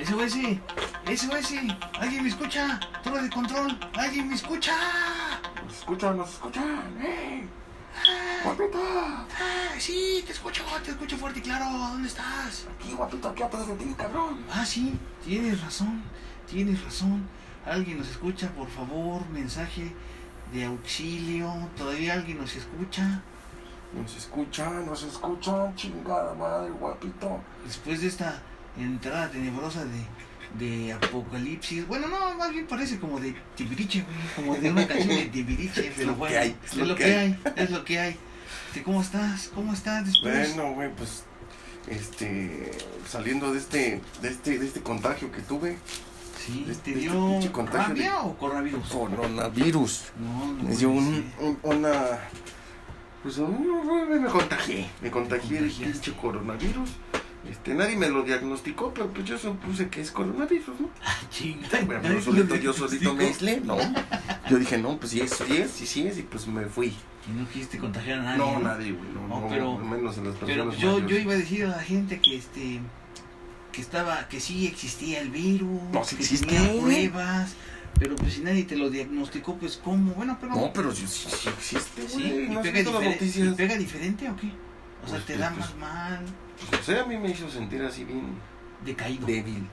Ese güey sí, ese güey sí. ¿Alguien me escucha? Torre de control, ¿alguien me escucha? Nos escuchan, nos escuchan. ¡Eh! ¡Guapito! Ah, sí, te escucho, te escucho fuerte y claro. ¿Dónde estás? Aquí, guapito, aquí atrás de ti, cabrón. Ah, sí, tienes razón, tienes razón. Alguien nos escucha, por favor, mensaje de auxilio. ¿Todavía alguien nos escucha? Nos escuchan, nos escuchan, chingada madre, guapito. Después de esta entrada tenebrosa de, de apocalipsis. Bueno, no, más bien parece como de Tibiriche. Como de una canción de Tibiriche, pero bueno. hay, es lo que hay, es lo que hay. Este, ¿Cómo estás? ¿Cómo estás después? Bueno, güey, pues este saliendo de este de este de este contagio que tuve, sí, este- ¿te este dio pinche contagio rabia de- o coronavirus? coronavirus. No, no Me dio un, una pues me contagié, me contagié Contagiaste. pinche coronavirus. Este, nadie me lo diagnosticó, pero pues yo supuse que es coronavirus, ¿no? Bueno, yo solito, yo solito me aislé, ¿no? Yo dije, no, pues sí es, sí es, sí, sí es, y pues me fui. Y no quisiste contagiar a nadie. No, nadie, güey, no, No, no, pero- menos en las personas Pero yo, yo iba a decir a la gente que este que estaba, que sí existía el virus, No, sí que existe. tenía pruebas, pero pues si nadie te lo diagnosticó, pues cómo, bueno, pero No, pero sí, sí, sí existe, sí, güey, y no pega, noticias. y pega diferente o qué? O sea, Pues, te pues, da pues, más mal, O sea, a mí me hizo sentir así bien decaído. débil,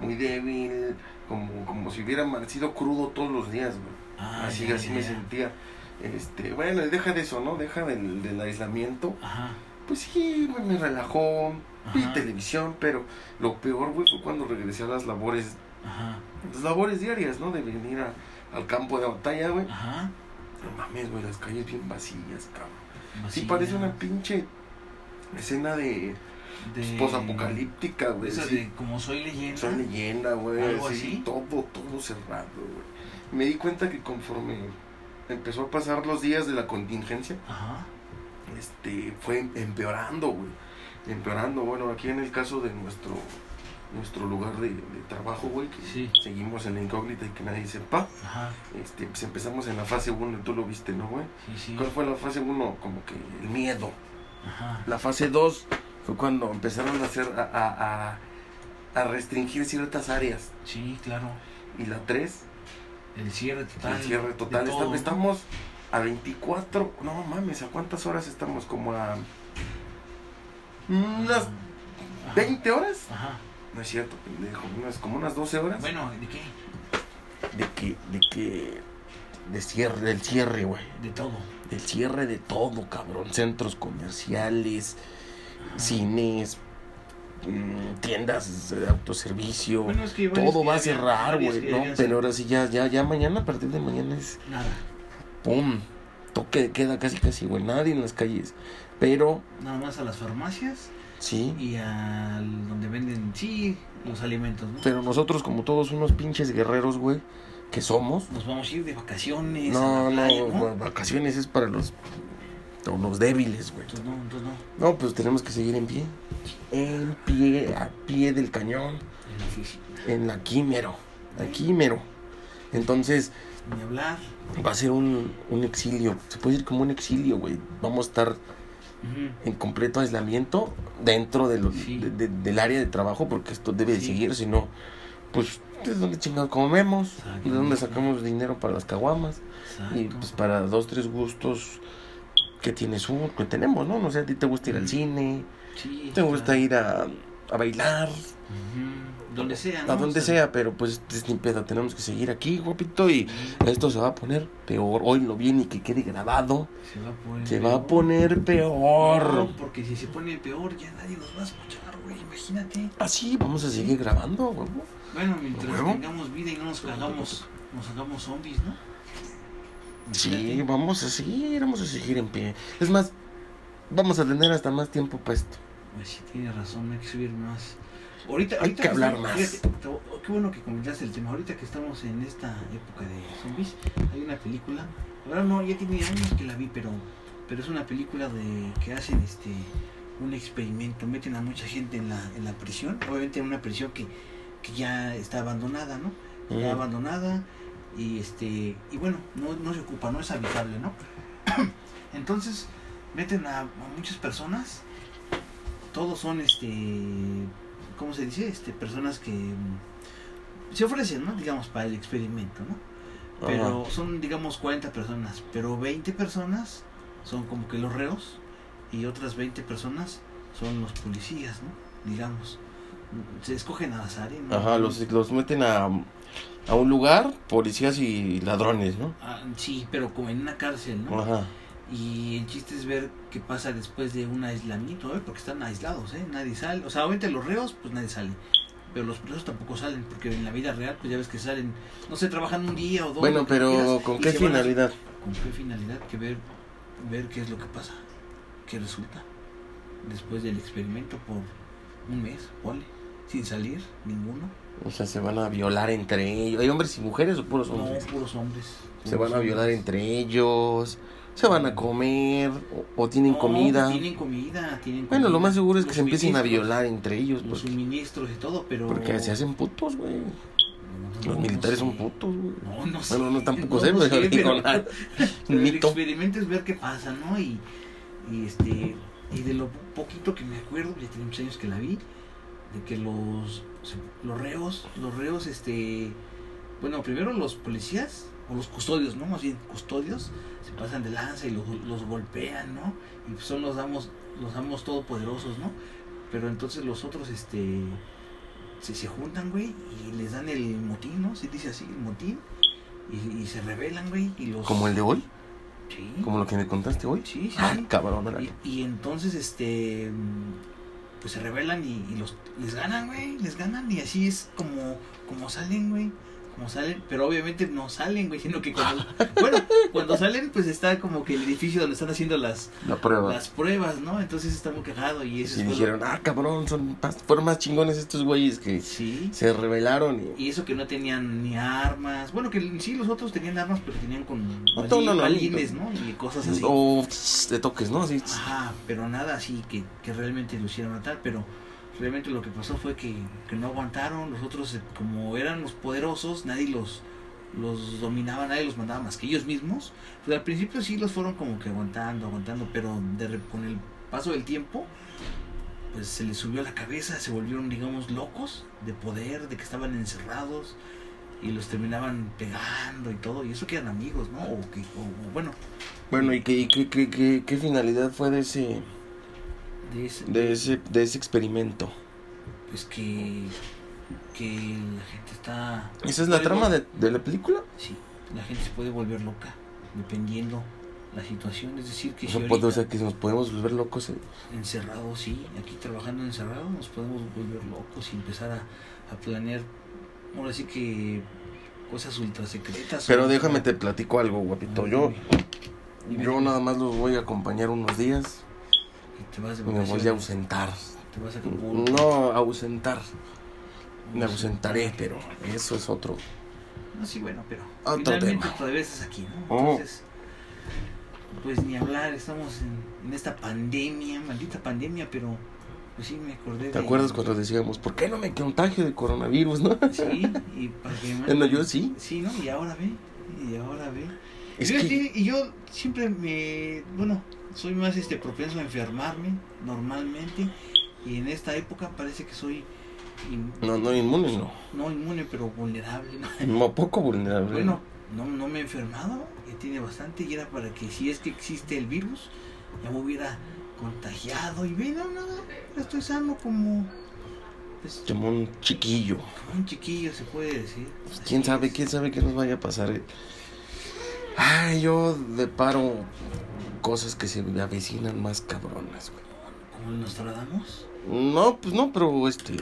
muy débil, como, como si hubiera amanecido crudo todos los días, güey. Ah, así, así me sentía. Este, bueno, deja de eso, ¿no? Deja del, del aislamiento. Ajá. Pues sí, güey, me relajó. Vi Ajá. televisión, pero lo peor, güey, fue cuando regresé a las labores, Ajá. las labores diarias, ¿no? De venir a- al campo de batalla, güey. Ajá. No mames, güey, las calles bien vacías, cabrón. Sí, Vacía. parece una pinche escena de de posapocalíptica, güey. Esa sí. de como soy leyenda. Soy leyenda, güey. ¿Algo sí, así? Todo, todo cerrado, güey. Me di cuenta que conforme empezó a pasar los días de la contingencia, Ajá. este, fue empeorando, güey. Empeorando, bueno, aquí en el caso de nuestro nuestro lugar de, de trabajo, güey, que Sí. seguimos en la incógnita y que nadie sepa, Ajá. este, pues empezamos en la fase 1, tú lo viste, ¿no, güey? Sí, sí. ¿Cuál fue la fase 1? Como que el miedo. Ajá. La fase 2 fue cuando empezaron a hacer, a, a, a, restringir ciertas áreas. Sí, claro. Y la 3 El cierre total. El cierre total. todo, Estamos, a 24. No mames, ¿a cuántas horas estamos? Como a. Unas Ajá. 20 horas. Ajá. No es cierto, pendejo. Unas, como unas 12 horas. Bueno, ¿de qué? De que. De que. De cierre, del cierre, güey. De todo. Del cierre de todo, cabrón. Centros comerciales, Ajá. cines, mm, tiendas de autoservicio. Bueno, es que hay varios todo va a cerrar, güey. ¿no? Pero ahora sí, ya, ya, ya mañana, a partir de mañana es. Nada. ¡Pum! Toque queda casi, casi, güey. Nadie en las calles. Pero, Nada más a las farmacias sí. y a donde venden, sí, los alimentos, ¿no? Pero nosotros, como todos unos pinches guerreros, güey, que somos. Nos vamos a ir de vacaciones. a No, la playa, no, va- vacaciones es para los, los débiles, güey. Entonces no, entonces no. No, pues tenemos que seguir en pie. En pie, a pie del cañón. En la. En la químero. Aquí mero. Entonces, Ni hablar. va a ser un, un exilio. Se puede decir como un exilio, güey. Vamos a estar en completo aislamiento dentro de lo- Sí. de- de- del área de trabajo porque esto debe de seguir, si no, pues, ¿de dónde chingados comemos? ¿De dónde sacamos dinero para las caguamas? Y pues para dos, tres gustos que tienes uno, que tenemos, ¿no? No sé, a ti te gusta ir al Ujú. cine, Sí, te gusta ir a, a bailar. Donde sea. a donde O sea, sea, pero pues es pedo, tenemos que seguir aquí, guapito, y esto se va a poner peor. Hoy lo bien y que quede grabado, Se va a poner. se va a peor. poner peor. No, porque si se pone peor ya nadie nos va a escuchar, güey. Imagínate. Así, vamos a seguir grabando, huevo. Bueno, mientras ¿Huevo? tengamos vida y no nos hagamos, nos hagamos zombies, ¿no? Sí, vamos a seguir, vamos a seguir en pie. Es más, vamos a tener hasta más tiempo para esto. Pues sí, tienes razón, hay que subir más. Ahorita, Hay que hablar estamos- más. fíjate, te- qué bueno que comentaste el tema. Ahorita que estamos en esta época de zombies, hay una película. Ahora no, ya tiene años que la vi, pero, pero es una película de que hacen este un experimento, meten a mucha gente en la, en la prisión, obviamente en una prisión que, que ya está abandonada, ¿no? Está Ujú. abandonada y este y bueno, no, no se ocupa, no es habitable, ¿no? Entonces, meten a, a muchas personas, todos son este ¿cómo ¿cómo se dice? Este, personas que mm, se ofrecen, ¿no? Digamos, para el experimento, ¿no? Pero son, digamos, 40 personas, pero 20 personas son como que los reos y otras 20 personas son los policías, ¿no? Digamos. Se escogen al azar. ¿no? Ajá, los, los meten a, a un lugar, policías y ladrones, ¿no? Ah, sí, pero como en una cárcel, ¿no? Ajá. Y el chiste es ver qué pasa después de un aislamiento, ¿eh? porque están aislados, ¿eh? Nadie sale. O sea, obviamente los reos, pues nadie sale. Pero los presos tampoco salen, porque en la vida real, pues ya ves que salen, no sé, trabajan un día o dos. Bueno, pero ¿con qué a- finalidad? ¿Con qué finalidad? Que ver, ver qué es lo que pasa, qué resulta. Después del experimento por un mes, ponle, sin salir, ninguno. O sea, se van a violar entre ellos. ¿Hay hombres y mujeres o puros No, hombres? puros hombres. Se van a violar hombres. entre ellos. Se van a comer o, o tienen No, comida. Tienen comida, tienen Bueno, lo más seguro es que Los se empiecen a violar entre ellos. Los Porque, suministros y todo, pero... porque se hacen putos, güey. No, Los no militares sé. son putos, güey. No, no sé. Bueno, no tampoco No, sé, no pero sé, pero- pero el experimento es ver qué pasa, ¿no? Y, y este y de lo poquito que me acuerdo, ya tiene muchos años que la vi, de que los los reos, los reos, este, bueno, primero los policías o los custodios, ¿no? Más bien custodios se pasan de lanza y los, los golpean, ¿no? Y pues son los amos, los amos todopoderosos, ¿no? Pero entonces los otros, este, se, se juntan, güey, y les dan el motín, ¿no? Se dice así, el motín, y, y se rebelan, güey, y los... Como el de hoy, Sí, como lo que me contaste hoy. sí, sí. Ah, sí. cabrón. Y, y entonces, este, pues se rebelan y, y los les ganan, güey, les ganan y así es como, como salen, güey, como salen, pero obviamente no salen, güey, sino que cuando, bueno, cuando salen, pues está como que el edificio donde están haciendo las, La prueba. las pruebas, ¿no? Entonces está muy cagado y eso Y es dijeron, ah, cabrón, son, pas- fueron más chingones estos güeyes que sí. se rebelaron. Y... Y eso que no tenían ni armas. Bueno, que sí, los otros tenían armas, pero tenían con No, no, no, no, balines, ¿no? Y cosas así. O de toques, ¿no? Así. Ajá, pero nada así que, que realmente lo hicieron matar, pero realmente lo que pasó fue que, que no aguantaron, los otros eh, como eran los poderosos, nadie los los dominaba, nadie los mandaba más que ellos mismos. Pues al principio sí los fueron como que aguantando, aguantando, pero de, con el paso del tiempo pues se les subió la cabeza, se volvieron digamos locos de poder, de que estaban encerrados y los terminaban pegando y todo, y eso que eran amigos, ¿no? O que, o- bueno, Bueno, ¿y qué, qué, qué, qué finalidad fue de ese, de ese, de ese, de ese experimento? pues que que la gente está ¿Esa es la trama de, de la película? sí la gente se puede volver loca dependiendo la situación es decir que O si ahorita puede- o sea, que nos podemos volver locos. eh. encerrados sí aquí trabajando encerrados nos podemos volver locos y empezar a, a planear ahora sí que cosas ultra secretas Pero déjame te platico algo, guapito. Yo, yo nada más los voy a acompañar unos días te vas de y me voy a ausentar. te vas a Acapulco. No, ausentar. Me ausentaré, pero eso es otro. No, sí, bueno, pero Otro finalmente tema. todavía estás aquí, ¿no? Oh. Entonces, pues ni hablar, estamos en, en esta pandemia, maldita pandemia, pero pues sí me acordé ¿Te de... acuerdas cuando decíamos, ¿por qué no me contagio de coronavirus, no? Sí, y para que Bueno, yo sí. Sí, ¿no? Y ahora ve, y ahora ve. Es que, sí, y yo siempre me, bueno, soy más este propenso a enfermarme normalmente y en esta época parece que soy in- no, no inmune, no. no inmune pero vulnerable, ¿no? No, poco vulnerable. Bueno, no, no me he enfermado, ya tiene bastante y era para que si es que existe el virus, ya me hubiera contagiado y ve, no, no, estoy sano como, pues, Como un chiquillo. como un chiquillo se puede decir. Pues, Así ¿Quién sabe? es. ¿Quién sabe qué nos vaya a pasar? Ay, yo deparo cosas que se me avecinan más cabronas, güey. Como el Nostradamus. No, pues no, pero este...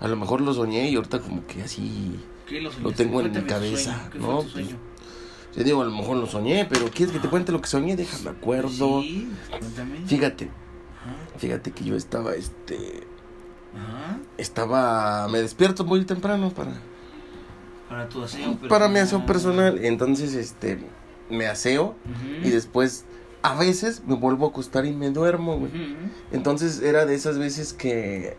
A lo mejor lo soñé y ahorita como que así... ¿Qué lo, Lo tengo en mi cabeza, sueño, ¿Qué ¿no? fue tu Pues? Yo digo, a lo mejor lo soñé, pero ¿quieres que te cuente lo que soñé? Déjame acuerdo. Sí, cuéntame. Fíjate, Ajá, fíjate que yo estaba, este... ajá, Estaba... Me despierto muy temprano para... para tu aseo Para mi aseo personal. Entonces, este... Me aseo y después... A veces me vuelvo a acostar y me duermo, güey. Entonces era de esas veces que,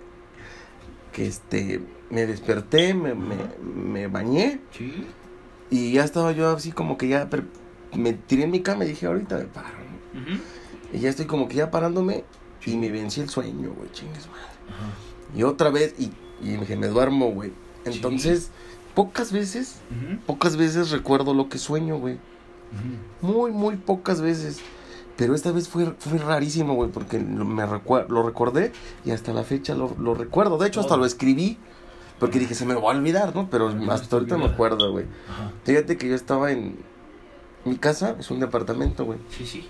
que este, me desperté, me, me, me bañé Sí, y ya estaba yo así como que ya me tiré en mi cama y dije, ahorita me paro. ujú, Y ya estoy como que ya parándome y me vencí el sueño, güey, chingues madre. y otra vez y, y me, me duermo, güey. Entonces, pocas veces, pocas veces recuerdo lo que sueño, güey. Muy, muy pocas veces. Pero esta vez fue, fue rarísimo, güey, porque lo, me recue- lo recordé y hasta la fecha lo, lo recuerdo. De hecho, hasta lo escribí porque dije, se me va a olvidar, ¿no? Pero hasta ahorita me acuerdo, güey. Fíjate que yo estaba en mi casa, es un departamento, güey. Sí, sí.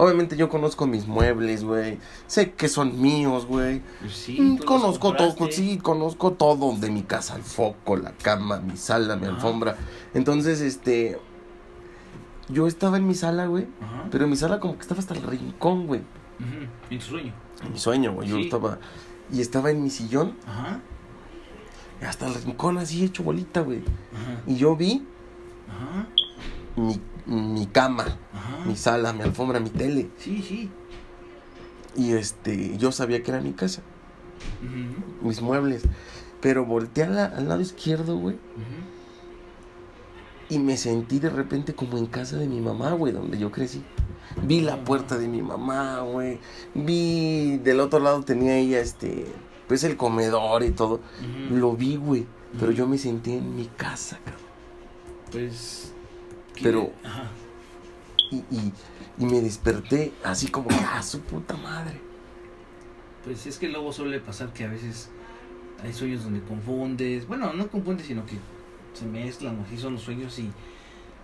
Obviamente yo conozco mis muebles, güey. Sé que son míos, güey. Pues sí. Mm, conozco todo, sí, conozco todo de mi casa, el foco, la cama, mi sala, mi Ajá. alfombra. Entonces, este, yo estaba en mi sala, güey, Ajá. pero mi sala como que estaba hasta el rincón, güey. En tu sueño. En mi sueño, güey, yo estaba y estaba en mi sillón, Ajá. hasta el rincón así hecho bolita, güey. Ajá. Y yo vi Ajá. mi, mi cama, Ajá. mi sala, mi alfombra, mi tele. Sí, sí. Y este, yo sabía que era mi casa, mis muebles. Pero volteé la- al lado izquierdo, güey. Y me sentí de repente como en casa de mi mamá, güey, donde yo crecí. Vi la puerta de mi mamá, güey. Vi del otro lado tenía ella este, pues el comedor y todo. Lo vi, güey. Pero yo me sentí en mi casa, cabrón. Pues. ¿Qué- Pero- Ajá. Y, y, y me desperté así como, ah, su puta madre. Pues es que luego suele pasar que a veces hay sueños donde confundes. Bueno, no confundes, sino que se mezclan, así son los sueños y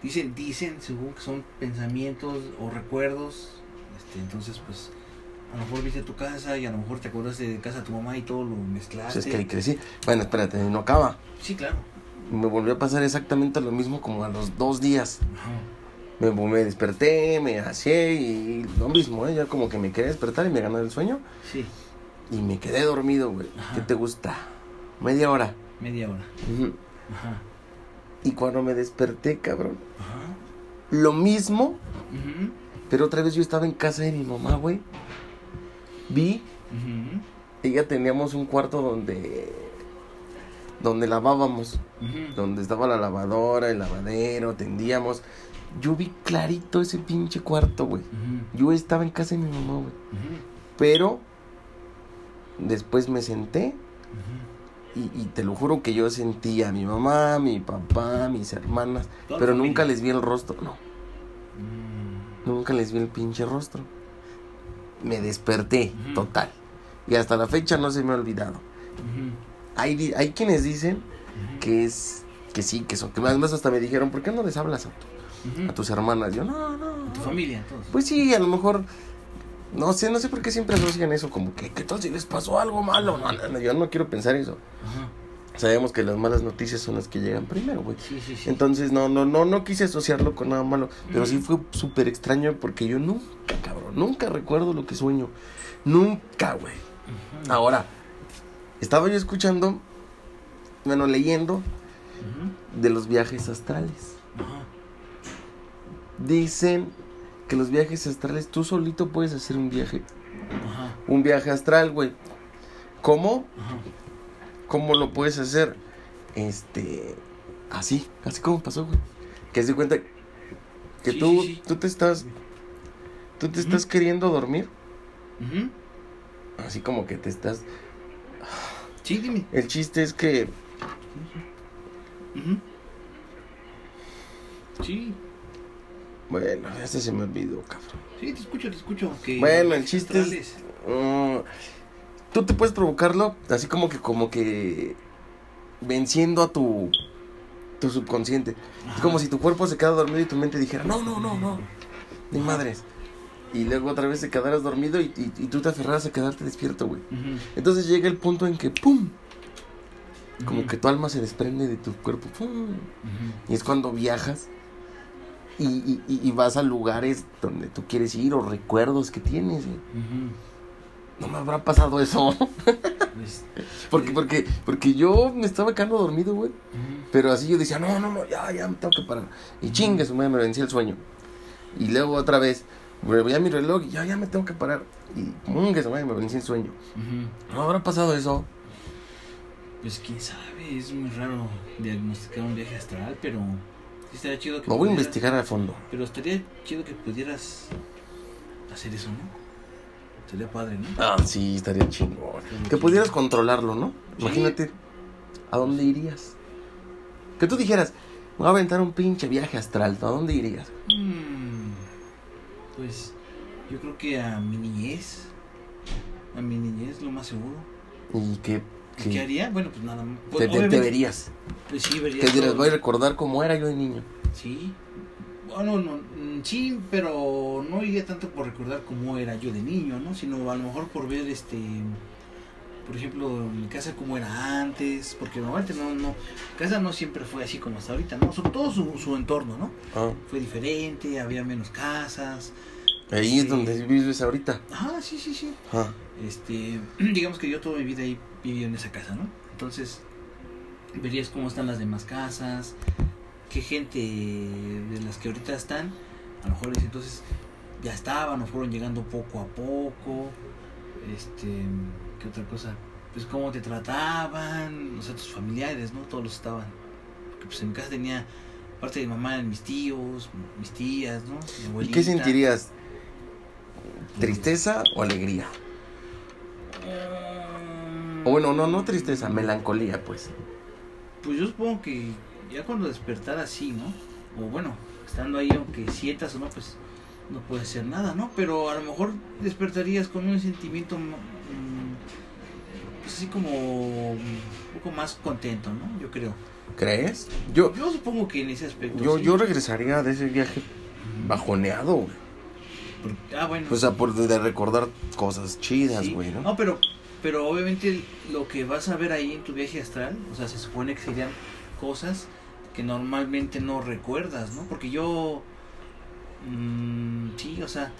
dicen, dicen, según que son pensamientos o recuerdos. Este, entonces, pues, a lo mejor viste tu casa y a lo mejor te acordaste de casa de tu mamá y todo lo mezclaste. Pues es que ahí crecí. Bueno, espérate, no acaba. Sí, claro. Me volvió a pasar exactamente lo mismo como a los dos días. Me, me desperté, me hacé y lo mismo, ¿eh? Ya como que me quería despertar y me ganó el sueño. Sí, Y me quedé dormido, güey. Ajá. ¿Qué te gusta? Media hora. media hora. Ujú. Ajá. Y cuando me desperté, cabrón, Ajá. lo mismo, pero otra vez yo estaba en casa de mi mamá, güey. Vi, ujú, ella teníamos un cuarto donde donde lavábamos, donde estaba la lavadora, el lavadero, tendíamos. Yo vi clarito ese pinche cuarto, güey. Yo estaba en casa de mi mamá, güey. Pero después me senté y, y te lo juro que yo sentí a mi mamá, mi papá, mis hermanas, pero nunca les vi el rostro, no. Mm, Nunca les vi el pinche rostro. Me desperté, total. Y hasta la fecha no se me ha olvidado. Hay, hay quienes dicen que es que sí, que son, que más hasta me dijeron, ¿por qué no les hablas a, tu- a tus hermanas? Yo, no, no. Tu no". familia, todos. Pues sí, a lo mejor, no sé, no sé por qué siempre asocian eso, como que, ¿qué tal si les pasó algo malo? No, no, no, yo no quiero pensar eso. Sabemos que las malas noticias son las que llegan primero, güey. Sí, sí, sí. Entonces, no, no, no, no quise asociarlo con nada malo. Pero sí fue súper extraño porque yo nunca, cabrón, nunca recuerdo lo que sueño. Nunca, güey. Ahora, estaba yo escuchando, bueno, leyendo de los viajes astrales. Dicen que los viajes astrales, tú solito puedes hacer un viaje. Un viaje astral, güey. ¿Cómo? ¿Cómo lo puedes hacer? Este, así, así como pasó, güey. Que se cuenta que Sí, tú, sí, sí. tú te estás, tú te estás queriendo dormir, así como que te estás. Sí, dime. El chiste es que. Sí, bueno, este se me olvidó, cabrón. sí, te escucho, te escucho. Que Bueno, el chiste es-. Mm, tú te puedes provocarlo, así como que, como que venciendo a tu, tu subconsciente. Es como si tu cuerpo se queda dormido y tu mente dijera, no, no, no, no, ni madres. Y luego otra vez te quedaras dormido y, y- y tú te aferraras a quedarte despierto, güey. Entonces llega el punto en que, ¡pum! Como Ujú. que tu alma se desprende de tu cuerpo, ¡pum! Y es cuando viajas y, vas a lugares donde tú quieres ir o recuerdos que tienes. No me habrá pasado eso. Pues, porque, porque, porque yo me estaba quedando dormido, güey. Pero así yo decía, no, no, no, ya, ya me tengo que parar. Y chingue, su madre, me vencía el sueño. Y luego otra vez, veía mi reloj y ya, ya me tengo que parar. Y chingue, su madre, me vencía el sueño. ¿No habrá pasado eso? Pues quién sabe, es muy raro diagnosticar un viaje astral, pero sí estaría chido que Lo voy a investigar a fondo. Pero estaría chido que pudieras hacer eso, ¿no? Sería padre, ¿no? Ah, sí, estaría chingón. Que pudieras controlarlo, ¿no? Sí. Imagínate, ¿a dónde irías? Que tú dijeras, me voy a aventar un pinche viaje astral, ¿a dónde irías? Mm, pues yo creo que a mi niñez. A mi niñez, lo más seguro. ¿Y qué, ¿Y ¿Qué haría? Bueno, pues nada más. te, Pues, te- te verías? Pues sí, vería. Que dirás, voy a recordar cómo era yo de niño. Sí. Bueno, no, mm, sí, pero no iría tanto por recordar cómo era yo de niño, ¿no? Sino a lo mejor por ver, este, por ejemplo, mi casa cómo era antes, porque normalmente no, no, mi casa no siempre fue así como hasta ahorita, ¿no? Sobre todo su, su entorno, ¿no? Ah, Fue diferente, había menos casas. ahí es donde vives ahorita. Ah, sí, sí, sí. Ah, Este, digamos que yo toda mi vida ahí viví en esa casa, ¿no? Entonces, verías cómo están las demás casas, qué gente de las que ahorita están, a lo mejor entonces ya estaban o fueron llegando poco a poco, este, qué otra cosa, pues cómo te trataban, o sea, tus familiares, ¿no? Todos los estaban, porque pues en mi casa tenía, aparte de mi mamá, mis tíos, mis tías, ¿no? Mi ¿Y qué sentirías? ¿Tristeza o alegría? O bueno, no, no tristeza, melancolía, pues. Pues yo supongo que ya cuando despertar así, ¿no? O bueno, estando ahí, aunque sientas o no, pues no puede hacer nada, ¿no? Pero a lo mejor despertarías con un sentimiento, mm, pues así como un poco más contento, ¿no? Yo creo. ¿Crees? Yo, Yo supongo que en ese aspecto. yo, sí. yo regresaría de ese viaje bajoneado, güey. Ah, bueno. O sea, por de, de recordar cosas chidas, sí. güey, ¿no? No, pero, pero obviamente lo que vas a ver ahí en tu viaje astral, o sea, se supone que serían cosas que normalmente no recuerdas, ¿no? Porque yo, mm, sí, o sea,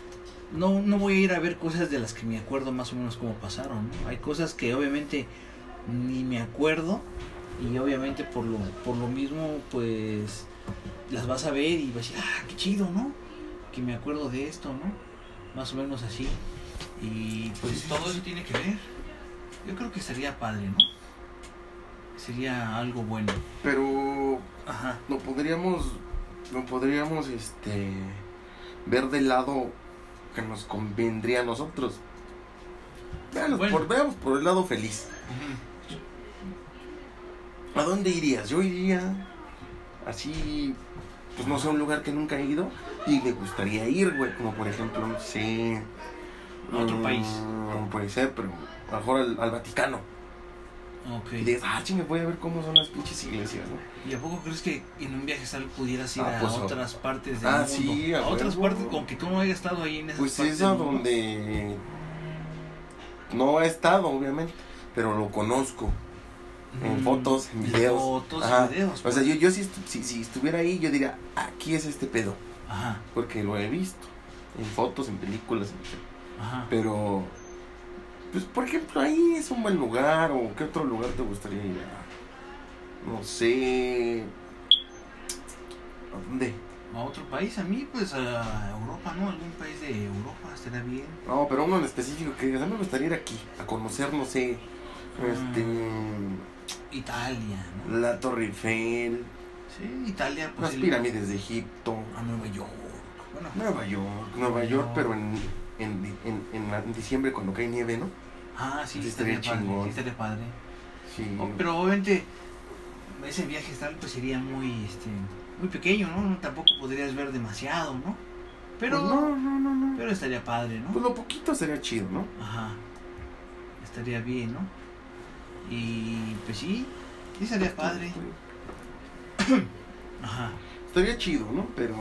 no, no voy a ir a ver cosas de las que me acuerdo más o menos cómo pasaron, ¿no? Hay cosas que obviamente ni me acuerdo y obviamente por lo, por lo mismo, pues, las vas a ver y vas a decir, ah, qué chido, ¿no? Que me acuerdo de esto, ¿no? Más o menos así. Y pues todo eso tiene que ver. Yo creo que sería padre, ¿no? Sería algo bueno. Pero Ajá. lo podríamos, lo podríamos, este, ver del lado que nos convendría a nosotros. Veamos, Bueno. por, veamos por el lado feliz. ¿A dónde irías? Yo iría así, pues no sé, a un lugar que nunca he ido y me gustaría ir, güey, como por ejemplo, no sé. A otro mm, país. Puede ser, pero a lo mejor al, al Vaticano. Ok. Y dices, ah, chingue, voy a ver cómo son las pinches iglesias, ¿no? ¿Y a poco crees que en un viaje astral pudieras ir Ah, a pues, otras partes del ah, mundo? sí, a a otras partes, con que tú no hayas estado ahí en esas Pues partes es a donde no he estado, obviamente, pero lo conozco. En Mm, fotos, en en videos. fotos, Ajá. en videos. O sea, yo, yo si, estu- si, si estuviera ahí, yo diría, aquí es este pedo. Ajá, Porque lo he visto. En fotos, en películas. en- ajá. Pero, pues, por ejemplo, ahí es un buen lugar. ¿O qué otro lugar te gustaría ir a? No sé. ¿A dónde? A otro país, a mí, pues a Europa, ¿no? Algún país de Europa estaría bien. No, pero uno en específico que a mí me gustaría ir aquí. A conocer, no sé. Este. Italia, ¿no? La Torre Eiffel. Sí, Italia, pues. Las pirámides de Egipto. A Nueva York. Bueno, Nueva York. Nueva York, pero en, en, en, en, en diciembre cuando cae nieve, ¿no? ah, sí, Sí, estaría, estaría padre. Sí, estaría padre. Sí. Oh, pero obviamente ese viaje astral pues sería muy este muy pequeño, ¿no? Tampoco podrías ver demasiado, ¿no? Pero Pues no, no, no, no. pero estaría padre, Pues ¿no? lo poquito sería chido, ¿no? Ajá. Estaría bien, ¿no? Y pues sí, sí estaría padre. Ajá. Estaría chido, ¿no? Pero.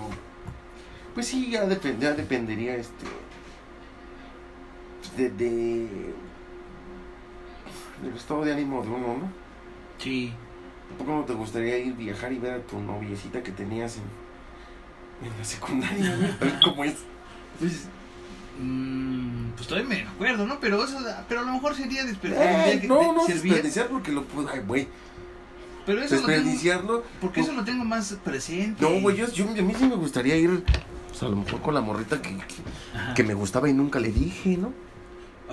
Pues sí, ya, depend- ya dependería este. De, de. Del estado de ánimo de uno, ¿no? Sí. ¿Tampoco no te gustaría ir viajar y ver a tu noviecita que tenías en, en la secundaria, cómo es. Pues mm, pues todavía me acuerdo, ¿no? Pero eso pero a lo mejor sería desperdiciar Eh, no, no, desperdiciar porque lo puedo. Ay, güey. pero eso lo tengo, Desperdiciarlo. porque eso lo tengo más presente. No, güey, yo, yo- a mí sí me gustaría ir. Pues a lo mejor con la morrita que, que me gustaba y nunca le dije, ¿no?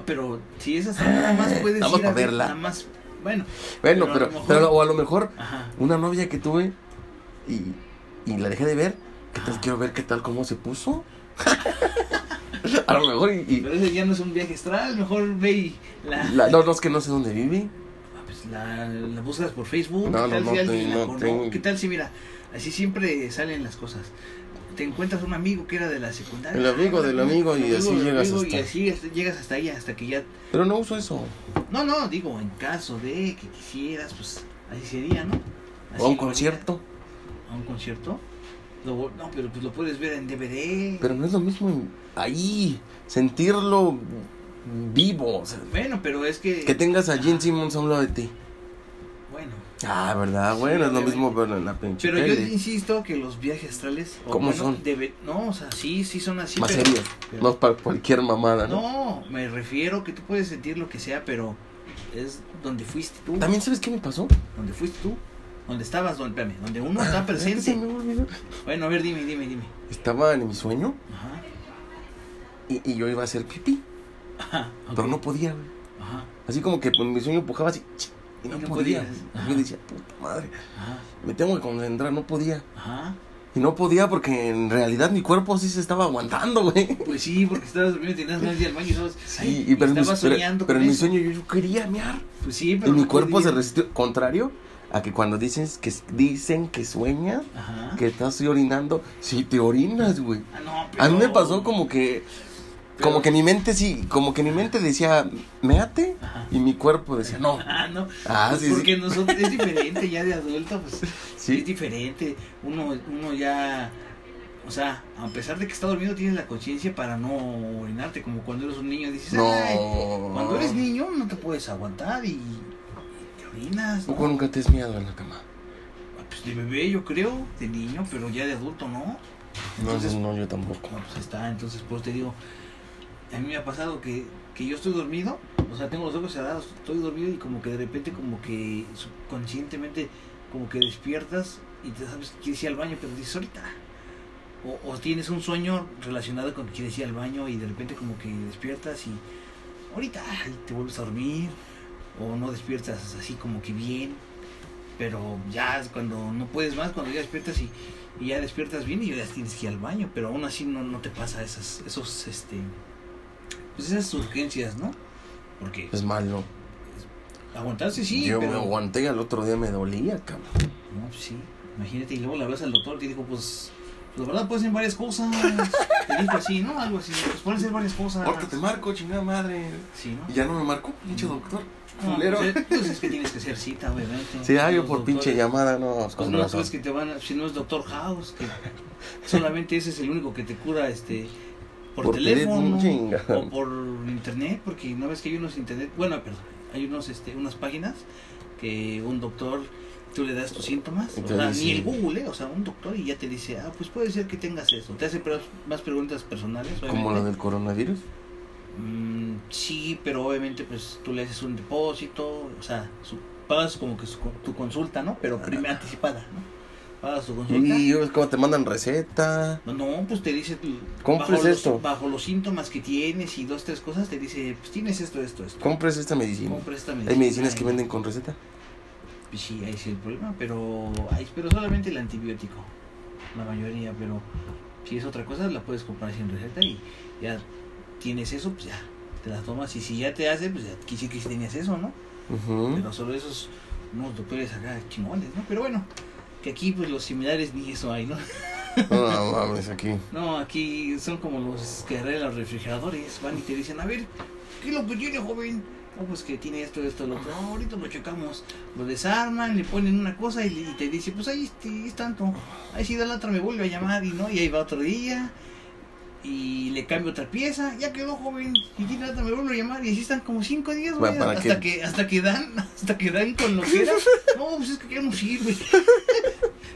Pero si es así, nada más puedes Nada más ir a verla. Nada más, bueno. Bueno, Pero a pero, lo mejor- pero- o a lo mejor Ajá. una novia que tuve y, y la dejé de ver. ¿Qué tal? Ajá. Quiero ver qué tal, cómo se puso. A lo mejor y... y- Pero ese ya no es un viaje astral, mejor ve y la, la- no, no, es que no sé dónde vive. Ah, pues la, la buscas por Facebook. No, ¿Qué tal no, si no la. ¿Qué tal si, mira, así siempre salen las cosas? Te encuentras un amigo que era de la secundaria. El amigo del amigo y así llegas amigo hasta- Y así hasta- llegas hasta ahí, hasta que ya... Pero no uso eso. No, no, digo, en caso de que quisieras, pues así sería, ¿no? Así O a un concierto. ¿A un concierto? Lo- no, pero pues lo puedes ver en DVD. Pero no es lo mismo ahí, sentirlo vivo. o sea, Bueno, pero es que... que tengas a Gene Simmons a un lado de ti. Ah, ¿verdad? Sí, Bueno, es lo mismo verlo en la pinche Pero yo tele. insisto que los viajes astrales... o ¿Cómo bueno, son? debe- no, o sea, sí, sí son así, Más pero- serios. pero- No para cualquier mamada, ¿no? No, me refiero que tú puedes sentir lo que sea, pero es donde fuiste tú. También, ¿sabes qué me pasó? Donde fuiste tú. Donde estabas, donde, espérame, donde uno Ah, está Se presente. Bueno, a ver, dime, dime, dime. Estaba en mi sueño Ajá. y, y yo iba a hacer pipí, Ajá. pero no podía, güey. Ajá. Así como que en mi sueño empujaba así y no, Y no podía. güey. Yo decía, puta madre, Ajá. me tengo que concentrar, no podía. Ajá. Y no podía porque en realidad mi cuerpo sí se estaba aguantando, güey. Pues sí, porque estabas durmiendo y tenías ganas de ir al baño y estabas, Sí, ay, y pero, mi, pero- soñando pero con en mi sueño yo, yo quería mear. Pues sí, Y pero mi no cuerpo se resistió. Contrario a que cuando dices que dicen que sueñas, que estás orinando, sí te orinas, güey. Ah, no, A mí me pero- pasó como que Pero- como que mi mente sí, como que mi mente decía, "Méate" Ajá. y mi cuerpo decía, "No." Ah, no. Ah, Pues sí, sí. porque nosotros es diferente ya de adulto, pues Sí. es diferente. Uno, uno ya, o sea, a pesar de que está dormido, tienes la conciencia para no orinarte, como cuando eres un niño dices, No. "Ay, cuando eres niño no te puedes aguantar y te orinas. ¿no? ¿Poco nunca te has miado en la cama? Ah, Pues de bebé yo creo, de niño, pero ya de adulto no. Entonces, no, no, yo tampoco. No, pues está, entonces pues te digo, a mí me ha pasado que, que yo estoy dormido, o sea, tengo los ojos cerrados, estoy dormido y como que de repente como que subconscientemente como que despiertas y te sabes que quieres ir al baño, pero dices ahorita. O, o tienes un sueño relacionado con que quieres ir al baño y de repente como que despiertas y ahorita te vuelves a dormir o no despiertas así como que bien, pero ya cuando no puedes más, cuando ya despiertas y, y ya despiertas bien y ya tienes que ir al baño, pero aún así no, no te pasa esas, esos, este, pues esas urgencias, ¿no? Porque Es malo. aguantarse sí, yo pero... me aguanté y al otro día me dolía, cabrón. No, pues sí, imagínate, y luego la ves al doctor y dijo, pues, pues la verdad pueden ser varias cosas. Te dijo así, ¿no? Algo así, pues pueden ser varias cosas. Ahorita te marco, chingada madre. Sí, ¿no? Y ya no me marcó, pinche doctor. No, culero. pues, es- pues es que tienes que hacer cita, obviamente. Sí, ah, yo por pinche llamada, no, pues Pues con no razón. crees que te van a, si no es Doctor House, que solamente ese es el único que te cura este por, Por teléfono o por internet, porque no ves que hay unos internet, bueno, perdón, hay unos este unas páginas que un doctor tú le das tus síntomas, o sea, ni el Google, ¿eh? o sea, un doctor y ya te dice, "Ah, pues puede ser que tengas eso." Te hace pre- más preguntas personales, Como lo del coronavirus. Mm, sí, pero obviamente pues tú le haces un depósito, o sea, su- pagas como que su- tu consulta, ¿no? Pero primero anticipada, ¿no? Pagas tu consulta. Y es como te mandan receta. No, no, pues te dice tu- Compres bajo los, esto. bajo los síntomas que tienes y dos, tres cosas, te dice, pues tienes esto, esto, esto. Compres esta medicina. Compra esta Hay medicinas que y- venden con receta. Pues sí, ahí sí el problema, pero, ahí, pero solamente el antibiótico, la mayoría, pero si es otra cosa la puedes comprar sin receta y ya tienes eso, pues ya, te la tomas y si ya te hace, pues ya quise que tenías eso, ¿no? Ujú. Pero solo esos, unos doctores acá chingones, ¿no? Pero bueno, que aquí pues los similares ni eso hay, ¿no? No mames, aquí. No, aquí son como los que arreglan los refrigeradores, van y te dicen, a ver, ¿qué es lo que tiene, joven? No, pues que tiene esto, esto, lo otro. No, ahorita lo checamos. Lo desarman, le ponen una cosa y, te dice, pues ahí es tanto. Ahí si da la otra me vuelve a llamar y no, y ahí va otro día. Y le cambio otra pieza, ya quedó joven. Y tiene otra me vuelve a llamar y así están como cinco días, güey, Bueno, ¿para hasta que, hasta que dan, hasta que dan con lo que era. No, pues es que ya no sirve.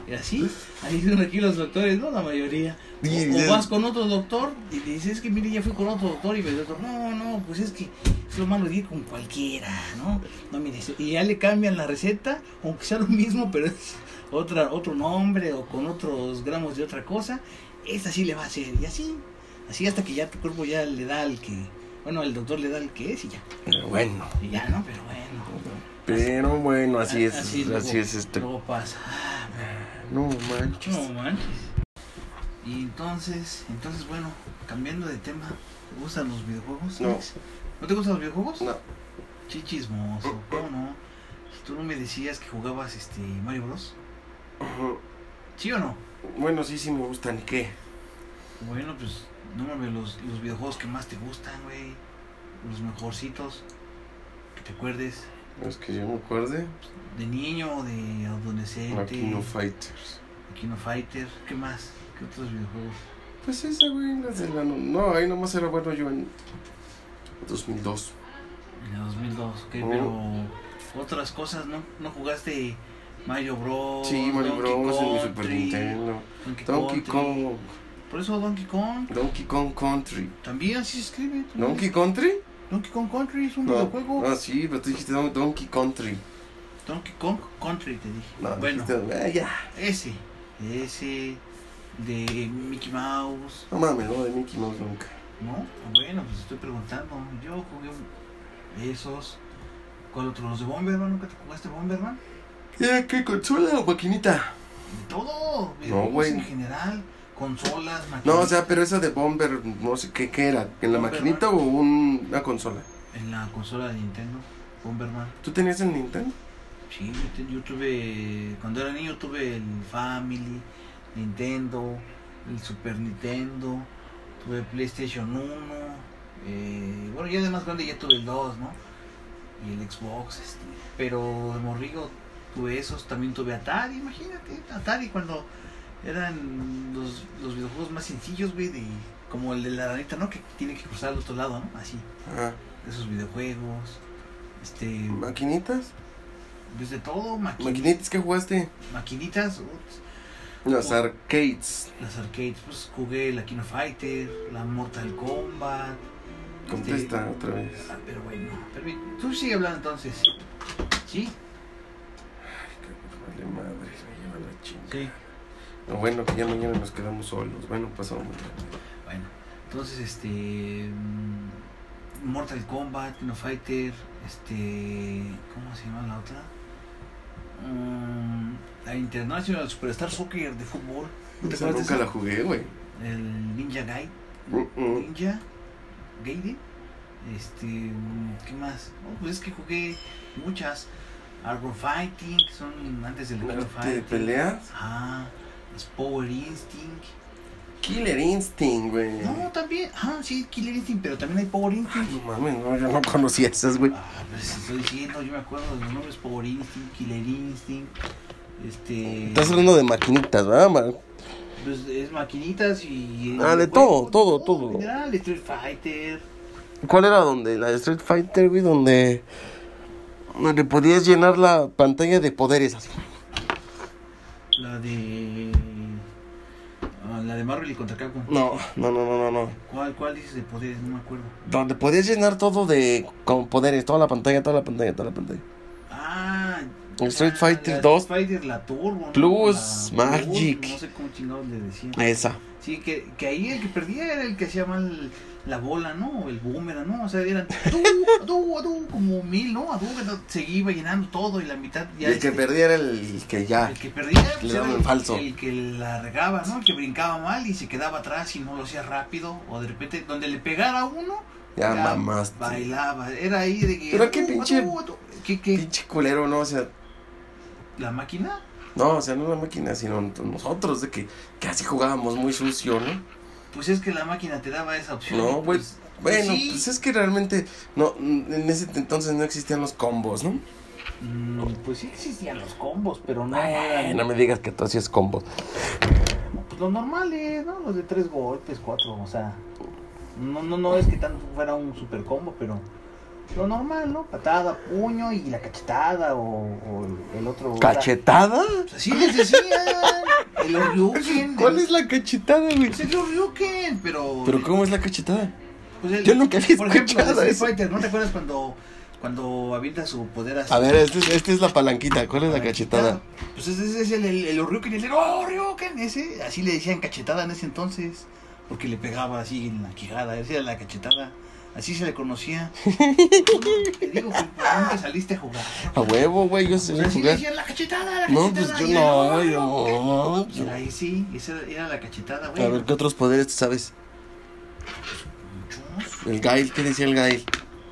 Y así, ahí son aquí los doctores, ¿no? La mayoría. O, vas con otro doctor y le dices, es que mire, ya fui con otro doctor y me dice, no, no, pues es que es lo malo de ir con cualquiera, ¿no? No, mire, y ya le cambian la receta, aunque sea lo mismo, pero es otra, otro nombre o con otros gramos de otra cosa, esta sí le va a hacer, y así, así hasta que ya tu cuerpo ya le da al que, bueno, el doctor le da al que es y ya, Pero bueno. y ya, ¿no? Pero bueno. Pero bueno, así es. Así, luego- es este. Luego pasa. No manches. No manches. Y entonces, entonces bueno, cambiando de tema, ¿te gustan los videojuegos? No. ¿No te gustan los videojuegos? No. Chichismoso, ¿cómo no? Si tú no me decías que jugabas este Mario Bros. Ujú. ¿Sí o no? Bueno, sí, sí me gustan. ¿Qué? Bueno, pues nómbrame los, los videojuegos que más te gustan, güey. Los mejorcitos. Que te acuerdes. Los que yo me acuerde. De niño, de adolescente. Aquino Fighters. Aquino Fighter. ¿Qué más? ¿Qué otros videojuegos? Pues esa, güey, las de la... No, no, ahí nomás era bueno yo en 2002. En el 2002, ok, Oh. pero otras cosas, ¿no? ¿No jugaste Mario Bros? Sí, Mario Bros. en mi Super Nintendo. Donkey. Kong. Por eso Donkey Kong. Donkey Kong Country. También así se escribe. también. ¿Donkey Country? Donkey Kong Country es un No. videojuego. Ah, sí, pero tú dijiste Don- Donkey Country. Donkey Kong Country, te dije. No, bueno, dijiste, ah, ya. ese. Ese. De Mickey Mouse. No mames, no, de Mickey Mouse nunca. ¿No? Bueno, pues estoy preguntando. Yo jugué esos. ¿Cuál otro? ¿Los de Bomberman? ¿Nunca te jugaste Bomberman? ¿Ya qué consola o maquinita? De todo. videojuegos güey. En general. Consolas, No, maquinitas. o sea, pero esa de Bomber, no sé qué, qué era. ¿En la Bomberman. maquinita o un- una consola? En la consola de Nintendo. Bomberman. ¿Tú tenías el Nintendo? Sí, yo, te- yo tuve. Cuando era niño tuve el Family, Nintendo, el Super Nintendo, tuve PlayStation 1. eh, bueno, ya de más grande ya tuve el 2, ¿no? Y el Xbox, este. Pero de morrigo tuve esos. También tuve Atari, imagínate. Atari cuando eran los, los videojuegos más sencillos, güey, de. Como el de la ranita, ¿no? Que tiene que cruzar al otro lado, ¿no? Así. Ah, Esos videojuegos. Este. ¿Maquinitas? Desde todo, maqui- ¿Maquinitas que jugaste? maquinitas, ups, Las arcades. las arcades, pues jugué la Kino Fighter, la Mortal Kombat. Contesta otra vez. Ah, pero bueno, permí- tú sigue hablando entonces. ¿Sí? Vale madre, me lleva la chinga. Sí. Bueno que ya mañana nos quedamos solos. Bueno, pasamos mañana. Bueno, entonces este. mm, Mortal Kombat, Kino Fighter, este. ¿Cómo se llama la otra? Mm, la International Superstar Soccer de fútbol. ¿No te Esa nunca la jugué, güey. El Ninja Guy. Mm, mm. Ninja Gaiden. Este, mm, ¿qué más? Oh, pues es que jugué muchas. Argon Fighting, que son antes del King of ¿De Fighting. peleas? Ah, Power Instinct. Killer Instinct, güey. No, también. Ah, sí, Killer Instinct, pero también hay Power Instinct. No mames, no, yo no conocía esas, güey. Ah, pues estoy diciendo, yo me acuerdo de los nombres Power Instinct, Killer Instinct. Este. Estás hablando de maquinitas, ¿verdad? ma? Pues es maquinitas y. Ah, de todo, todo, todo. En general, Street Fighter. ¿Cuál era donde? La de Street Fighter, güey, donde. Donde podías llenar la pantalla de poderes así. La de. ah, la de Marvel y contra Capcom. No, no, no, no, no, no. ¿Cuál, cuál dices de poderes? No me acuerdo. Donde podías llenar todo de. con poderes, toda la pantalla, toda la pantalla, toda la pantalla. Ah. Street Fighter la 2. Street Fighter, la Turbo. ¿no? Plus, La Magic. Plus, no sé cómo chingados le decían. Esa. Sí, que, que ahí el que perdía era el que hacía mal la bola, ¿no? El boomerang, ¿no? O sea, eran tú, tú, tú, como mil, ¿no? A tú, se iba llenando todo y la mitad ya. Y el que este, perdía era el que ya. El que perdía pues, era en falso. el que la regaba, ¿no? El que brincaba mal y se quedaba atrás y no lo hacía rápido. O de repente, donde le pegara uno, Ya mamaste. bailaba. Era ahí de que. Pero qué "Atu, pinche- atu, atu". ¿Qué, qué? Pinche culero, ¿no? O sea, ¿La máquina? no, o sea, no la máquina, sino nosotros, de que casi jugábamos muy sucio, ¿no? Pues es que la máquina te daba esa opción. No, güey. pues, Bueno, sí. pues es que realmente, no, en ese entonces no existían los combos, ¿no? Mm, pues sí existían los combos, pero no Ay, eran no me digas que tú hacías combos. pues, los normales, ¿no? Los de tres golpes, cuatro, o sea. No, no, no es que tanto fuera un super combo, pero lo normal, ¿no? Patada, puño y la cachetada o, o el otro. ¿Cachetada? Pues así les decían. El Ryuken. ¿Cuál el- es la cachetada, güey? Pues el Ryuken, pero. ¿Pero cómo es la cachetada? Pues el- Yo nunca había Por ejemplo, Street. Fighter, ¿no te acuerdas cuando, cuando avienta su poder así? A ver, esta es, esta es la palanquita. ¿Cuál es la cachetada? Pues ese, es el, el, el Ryuken, el ¡Oh! Ese, así le decían cachetada en ese entonces, porque le pegaba así en la quijada, esa era la cachetada. Así se le conocía. Te digo que nunca saliste a jugar. A huevo, güey, yo sé le jugar. decían la cachetada, la No, cachetada. pues yo no, güey, no. Ahí sí, esa era la cachetada, güey. A ver, ¿qué otros poderes sabes? Muchos. El Gail, ¿qué decía el Gail?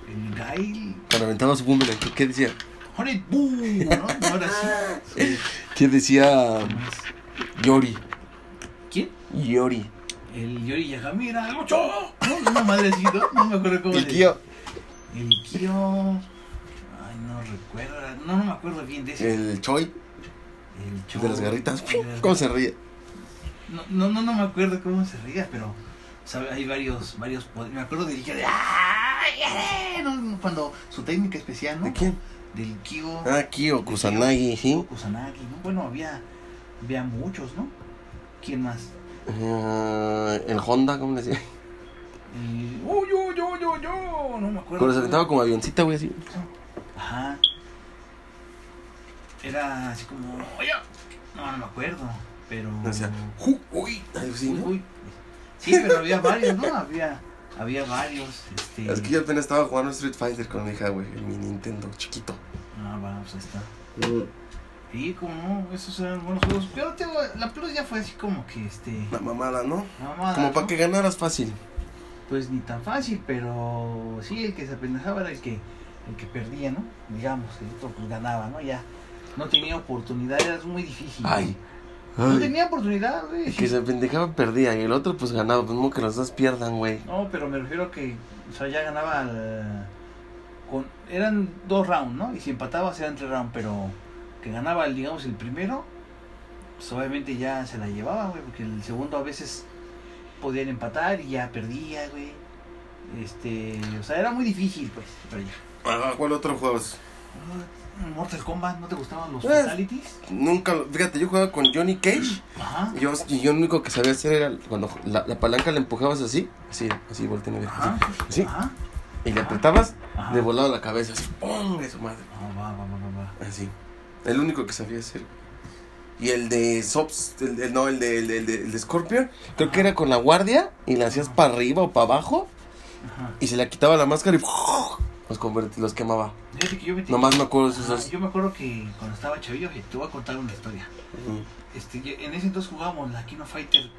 El Gail. Cuando aventaba su boomerang, ¿qué- ¿qué decía? Honey, boom, ¿no? Ahora sí. sí. ¿Qué decía Yori? ¿Quién? Yori. El Yori Yahamira, mucho. No, una madre así, ¿no? Me acuerdo cómo El Kyo. El Kyo. Ay, no recuerdo. No, no me acuerdo bien de ese. El Choi. El Cho- De las garritas. de las- ¿Cómo se ríe? No, no, no, no me acuerdo cómo se ría, pero sabe, hay varios, varios poderes. Me acuerdo del Kyo de ¡Ay! no, cuando su técnica especial, ¿no? ¿De quién? Del Kyo. Ah, Kyo, Kusanagi, ¿sí? Kusanagi, ¿no? Bueno, había, había muchos, ¿no? ¿Quién más? Eh, el Honda, ¿cómo le decía? El... ¡Oh, yo, yo, yo, yo! No me acuerdo. Cuando se aventaba como avioncita, güey, así. Ajá. Era así como. Oye. No, no me acuerdo. Pero. Decía, "Ju, uy, algo así, Uy, ¿no? uy. Sí, pero había varios, ¿no? Había, había varios. Este... Es que yo apenas estaba jugando Street Fighter con mi hija, güey, en mi Nintendo chiquito. Ah, va, pues ahí está. Sí, como no, esos eran buenos juegos. Pero tengo, la Plus ya fue así como que este. La mamada, ¿no? la mamada, Como para que ganaras fácil. Pues ni tan fácil, pero sí, el que se apendejaba era el que, el que perdía, ¿no? Digamos, el otro pues ganaba, ¿no? Ya no tenía oportunidad, era muy difícil. Ay. No tenía oportunidad, güey. El que se pendejaba perdía y el otro pues ganaba. Pues como que los dos pierdan, güey. No, pero me refiero a que, o sea, ya ganaba al- con, eran dos rounds, ¿no? Y si empatabas eran tres rounds, pero que ganaba, digamos, el primero, pues obviamente ya se la llevaba, güey, porque el segundo a veces podían empatar y ya perdía, güey. Este, o sea, era muy difícil, pues, pero ya. Ah, ¿cuál otro juegas? Mortal Kombat, ¿no te gustaban los Eh. fatalities? Nunca, lo- fíjate, yo jugaba con Johnny Cage. Ajá. Yo, y yo lo único que sabía hacer era cuando la, la palanca la empujabas así, así, así, volteando, así, Ajá. Sí. Ajá. y le apretabas, de volado la cabeza, así, ¡pum! de su madre. Ah, va, va, va, va, va. Así. El único que sabía hacer. Y el de Sops, el, el- no, el de, el, de, el de- el de Scorpion, creo que era con la guardia y la hacías para arriba o para abajo Ajá. y se le quitaba la máscara y los, convertí- los quemaba. Fíjate que yo me Nomás me acuerdo de esos. yo me acuerdo que cuando estaba chavillo, te voy a contar una historia. Este, en ese entonces jugábamos la Kino Fighter,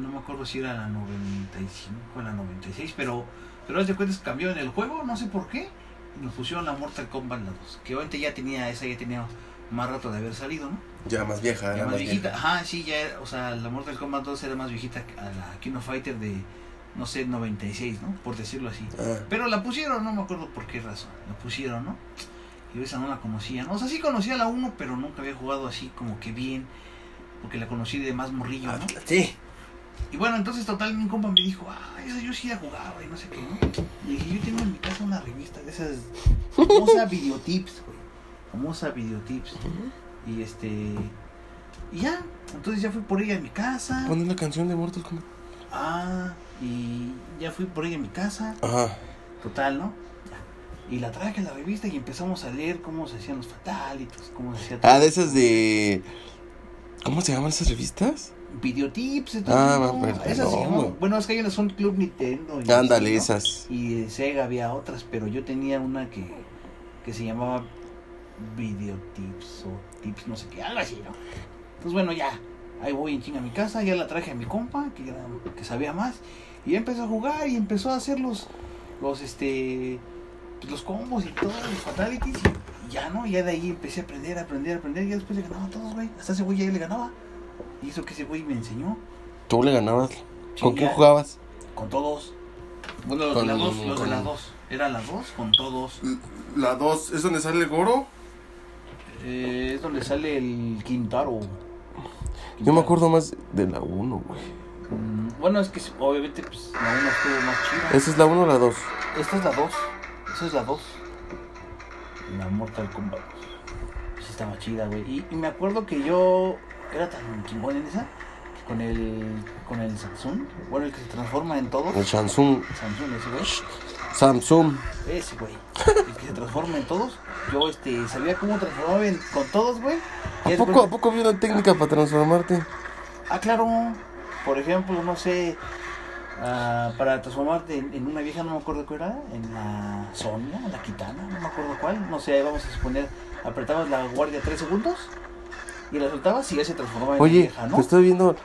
no me acuerdo si era la 95 o la 96, pero, pero de cuentas cambió en el juego, no sé por qué, y nos pusieron la Mortal Kombat la 2, que obviamente ya tenía, esa ya tenía más rato de haber salido, ¿no? Ya más vieja, Ya era más más viejita, vieja. ajá, sí, ya, o sea, la Mortal Kombat 2 era más viejita que a la Kino Fighter de, no sé, 96, ¿no? Por decirlo así. Ah, Pero la pusieron, no me acuerdo por qué razón. La pusieron, ¿no? Yo esa no la conocía, ¿no? O sea, sí conocía la 1, pero nunca había jugado así como que bien. Porque la conocí de más morrillo, ¿no? sí. Y bueno, entonces total mi compa me dijo, ah, esa yo sí la jugaba y no sé qué, ¿no? Y dije, yo tengo en mi casa una revista de esas famosa videotips, güey. Famosa videotips. Y este... Y ya, entonces ya fui por ella a mi casa. Pones la canción de Mortal Kombat. Ah, y ya fui por ella a mi casa. Ajá. Total, ¿no? Y la traje a la revista y empezamos a leer cómo se hacían los fatalitos, cómo se hacía Ah, de esas de. ¿Cómo se llaman esas revistas? videotips. Ah, entonces, va, no, pero esas no, güey. Bueno, es que hay unas son Club Nintendo. y Ándale, ¿no? esas. Y de Sega había otras, pero yo tenía una que, que se llamaba Videotips o Tips, no sé qué, algo así, ¿no? Entonces, bueno, ya, ahí voy en chinga a mi casa, ya la traje a mi compa, que, era- que sabía más, y ya empezó a jugar y empezó a hacer los, los, este, pues, los combos y todo, los fatalities, y ya, ¿no? Ya de ahí empecé a aprender, a aprender, a aprender, y ya después le ganaba a todos, güey, hasta ese güey ya le ganaba, y eso que ese güey me enseñó. ¿Tú le ganabas? ¿Con quién jugabas? Con todos. Bueno, los Con- de las dos, los de las dos. Era las dos con todos. La 2, ¿es donde sale el Goro? Eh, es donde sale el Quintaro. Yo me acuerdo más de la 1, güey. Mm, Bueno, es que obviamente pues, la una estuvo más chida. ¿Esa es la 1 o la 2? Esta es la 2. Esa es la 2. La Mortal Kombat. Sí estaba chida, güey. Y, y me acuerdo que yo era tan chingón en esa. Con el, con el Samsung. Bueno, el que se transforma en todos. El Samsung. Samsung, ese güey. Samsung. Ese, güey. El que se transforma en todos. Yo este, sabía cómo transformaba en- con todos, güey. ¿A poco, ¿A poco había una técnica para transformarte? Ah, claro. Por ejemplo, no sé. ah, para transformarte en, en una vieja, no me acuerdo cuál era, en la Sonia, la Kitana, no me acuerdo cuál, no sé, vamos a suponer, apretabas la guardia tres segundos y la soltabas y ya se transformaba en Oye, vieja, ¿no? te estoy viendo.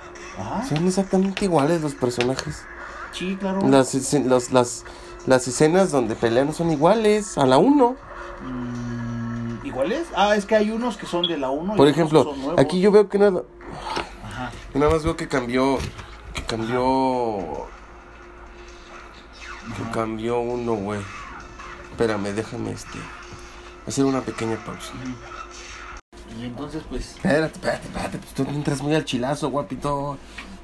Son exactamente iguales los personajes. sí, claro. Las, los- las, las escenas donde pelean son iguales a la 1. Mm, ¿Iguales? Ah, es que hay unos que son de la 1 Por ejemplo, aquí yo veo que nada, Ajá, nada más veo que cambió. Que cambió. Que cambió uno, güey. Espérame, déjame este. Hacer una pequeña pausa. Y entonces, pues, Espérate, espérate, espérate. Pues tú entras muy al chilazo, guapito.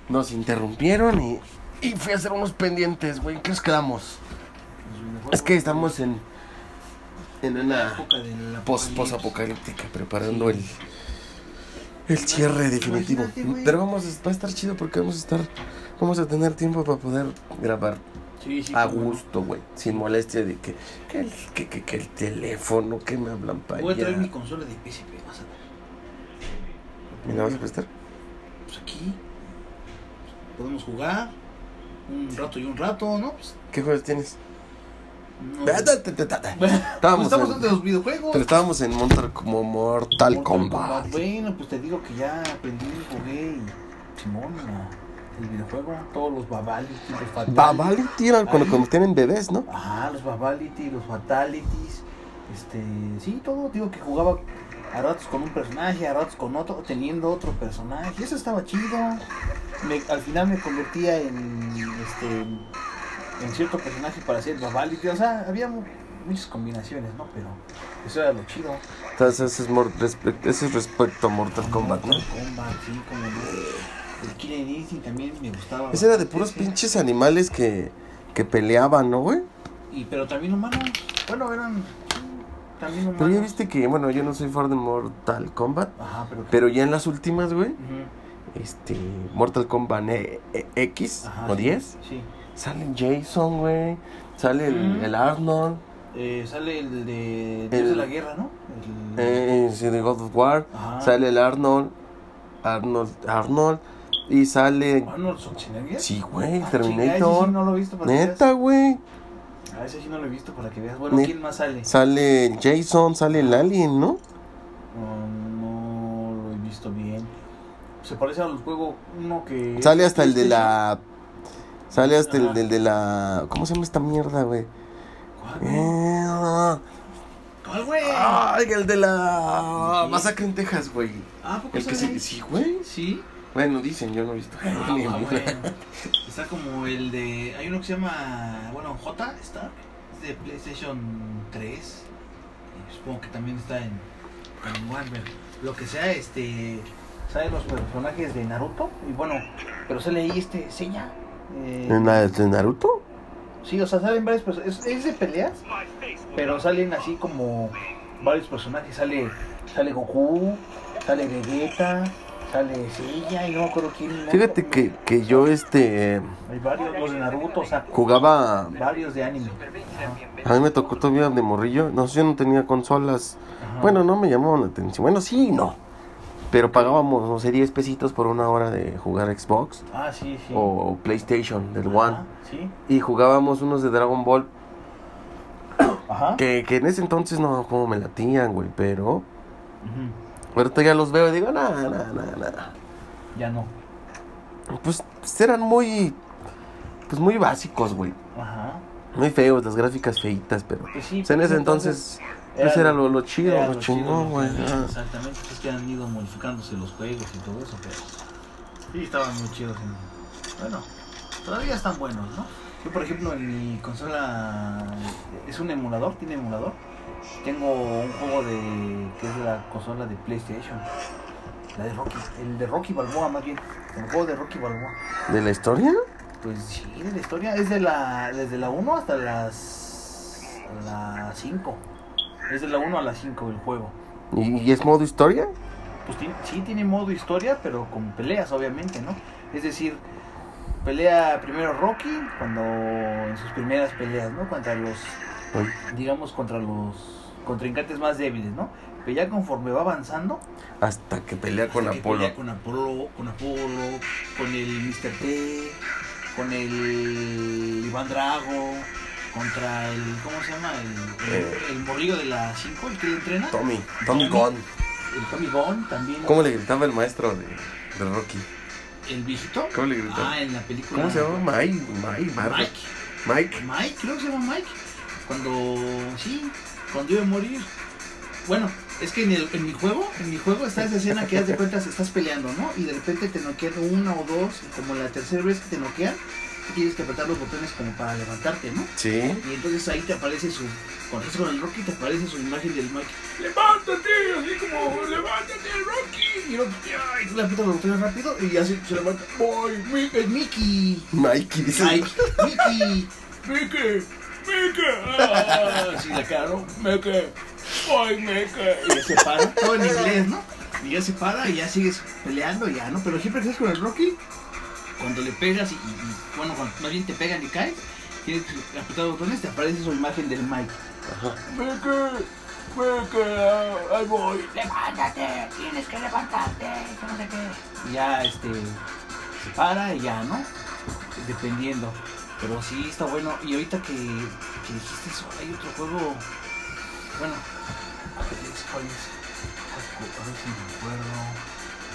Nos interrumpieron y. Y fui a hacer unos pendientes, güey. ¿Qué nos quedamos? Es que estamos en. En una. Post, apocalíptica, preparando el. El cierre definitivo. Imagínate. Pero vamos, a- va a estar chido porque vamos a estar. Vamos a tener tiempo para poder grabar Sí, sí, a gusto, güey. Sin molestia de que. Que el, que, que, que el teléfono, que me hablan para Voy a traer mi consola de PSP, vas a ver. ¿Me la vas a prestar? Pues aquí podemos jugar un rato y un rato, ¿no? Pues, ¿Qué juegos tienes? Estábamos Pues estamos en- entre los videojuegos. Pero estábamos en Mortal, como Mortal, Mortal Kombat. Bueno, pues te digo que ya aprendí, jugué y Simón, la- el videojuego, todos los Babality, los Fatalities. Babality era cuando convertían en bebés, ¿no? Ajá, los Babality, los Fatalities. Este, sí, todo, digo que jugaba a ratos con un personaje, a ratos con otro, teniendo otro personaje. Eso estaba chido. Me- al final me convertía en este en cierto personaje para hacer Babality. O sea, había mu- muchas combinaciones, ¿no? Pero eso era lo chido. Entonces ese es, mor- ese es respecto a Mortal Kombat, ¿no? Mortal Kombat, sí, como. El Killer Instinct también me gustaba. Ese era de puros pinches animales que, que peleaban, ¿no, güey? Y, pero también humanos. Bueno, eran también humanos. Pero ya viste que, bueno, yo no soy fan de Mortal Kombat, Ajá, pero. pero ya en las últimas, güey, este, Mortal Kombat E- E- X Ajá, o sí, 10, Sí. Sale Jason, güey, sale el, el Arnold, Eh, sale el de Dios El- de la Guerra, ¿no? El- eh, sí, de God of War, Ajá. sale el Arnold, Arnold, Arnold, y sale, Arnold Schwarzenegger. sí, güey, Ah, chinga, ese sí no lo he visto para que neta, veas. güey, Ah, ese sí no lo he visto para que veas. Bueno, Net- ¿quién más sale? sale Jason, sale el Alien, ¿no? No, no lo he visto bien. Se parece al juego uno que. Sale hasta el de la. Sale hasta el del de la. ¿Cómo se llama esta mierda, güey? ¿Cuál, güey? Ay, el de la. Masacre en Texas, güey. Ah, ¿por qué El que sale? se. Sí, güey. Sí. Bueno, dicen, yo no he visto. Ah, Ni-. Está como el de. Hay uno que se llama. Bueno, J está. Es de PlayStation 3. Y supongo que también está en. En Warner. Lo que sea, este. Salen los personajes de Naruto. Y bueno, pero sale ahí este. Seña. Eh, ¿En la de Naruto? Sí, o sea, salen varios personajes. Es, de peleas. Pero salen así como. Varios personajes. Sale. Sale Goku. Sale Vegeta. Sale Seiya. Y no me acuerdo quién. Fíjate que, que yo, este. Hay varios, los de Naruto, o sea, Jugaba. varios de anime. A mí me tocó todavía de morrillo. No sé, yo no tenía consolas. Ajá. Bueno, no me llamaban la atención. Bueno, sí y no. Pero pagábamos, no sé, 10 pesitos por una hora de jugar Xbox Ah, sí, sí. o PlayStation del Ajá, One. Sí. Y jugábamos unos de Dragon Ball. Ajá. Que, que en ese entonces no, como me latían, güey. Pero Ujú. ahorita ya los veo y digo, nada, nada, nada, nada. Ya no. Pues, pues eran muy. Pues muy básicos, güey. Ajá. Muy feos, las gráficas feitas, pero. Pues sí. pues en ese entonces. Pues era lo, lo chido, era lo chingón, güey. ah. Exactamente. Pues es que han ido modificándose los juegos y todo eso, pero. Sí, estaban muy chidos. en- Bueno, todavía están buenos, ¿no? Yo, por ejemplo, en mi consola. Es un emulador, tiene emulador. Tengo un juego de. que es la consola de PlayStation. La de Rocky. El de Rocky Balboa, más bien. El juego de Rocky Balboa. ¿De la historia? Pues sí, de la historia. Es de la, desde la 1 hasta las, la 5. Es de la 1 a la 5 el juego. ¿Y, y es modo historia? Pues sí tiene modo historia, pero con peleas, obviamente, ¿no? Es decir, pelea primero Rocky cuando en sus primeras peleas, ¿no? Contra los, Uy, digamos, contra los contrincantes más débiles, ¿no? Pero ya conforme va avanzando, hasta que pelea con que Apolo. pelea con Apolo, con Apolo, con el Mr. T, con el Iván Drago, contra el, ¿cómo se llama? El, el, Eh. el morrillo de la 5, el que le entrena. Tommy, Tommy. Gunn. El Tommy Gunn también. ¿Cómo le gritaba el maestro de, de Rocky? El viejito. ¿Cómo le gritaba? Ah, en la película. ¿Cómo se llama? Mike, Mike. Mike. Mike. Mike, creo que se llama Mike. Cuando, sí, cuando iba a morir. Bueno, es que en, el, en mi juego, en mi juego está esa escena que haz de cuenta se estás peleando, ¿no? Y de repente te noquean una o dos, y como la tercera vez que te noquean, tienes que apretar los botones como para levantarte, ¿no? Sí. Y entonces ahí te aparece su, cuando estás con el Rocky te aparece su imagen del Mike. ¡Levántate! Así como, ¡levántate, Rocky! Y, Rocky, ay, tú le aprietas los botones rápido y ya se, levanta. Mi- ¡Es Mickey! Mikey dice. Mike, Mickey, Mickey, Mickey. Ah, sí, la cara, ¿no? Mickey, ay, Mickey. Y ya se para, todo en inglés, ¿no? Y ya se para y ya sigues peleando, y ya, ¿no? Pero siempre que estás con el Rocky, cuando le pegas y, y- bueno, cuando más bien te pegan y caes, tienes que apretar los botones, te aparece su imagen del Mike. Ajá. Mickey, ah, ahí voy. Levántate, tienes que levantarte, que no sé qué. Ya, este, se para y ya, ¿no? Dependiendo. Pero sí, está bueno. Y ahorita que, que dijiste eso, hay otro juego. Bueno, ¿cuál es? A ver si me acuerdo.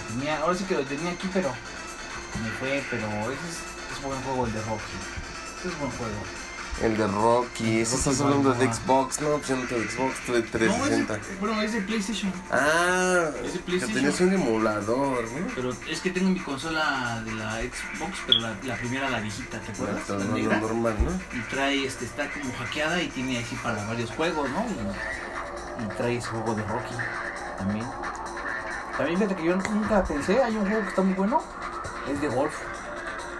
Tenía, ahora sí que lo tenía aquí, pero me fue. Pero ese es, es buen juego el de Rocky. Ese es buen juego. El de Rocky. Rocky estás hablando de. Xbox, ¿no? Pues yo no tengo Xbox, tuve No, 360. es de, bueno, es de PlayStation. Ah, Es de que PlayStation. tenías un emulador, ¿no? Pero es que tengo mi consola de la Xbox, pero la, la primera, la viejita, ¿te acuerdas? La no, no, negra. normal, ¿no? Y trae, este, está como hackeada y tiene así para varios juegos, ¿no? Y, y trae ese juego de Rocky también. También fíjate que yo nunca pensé, hay un juego que está muy bueno, es de golf.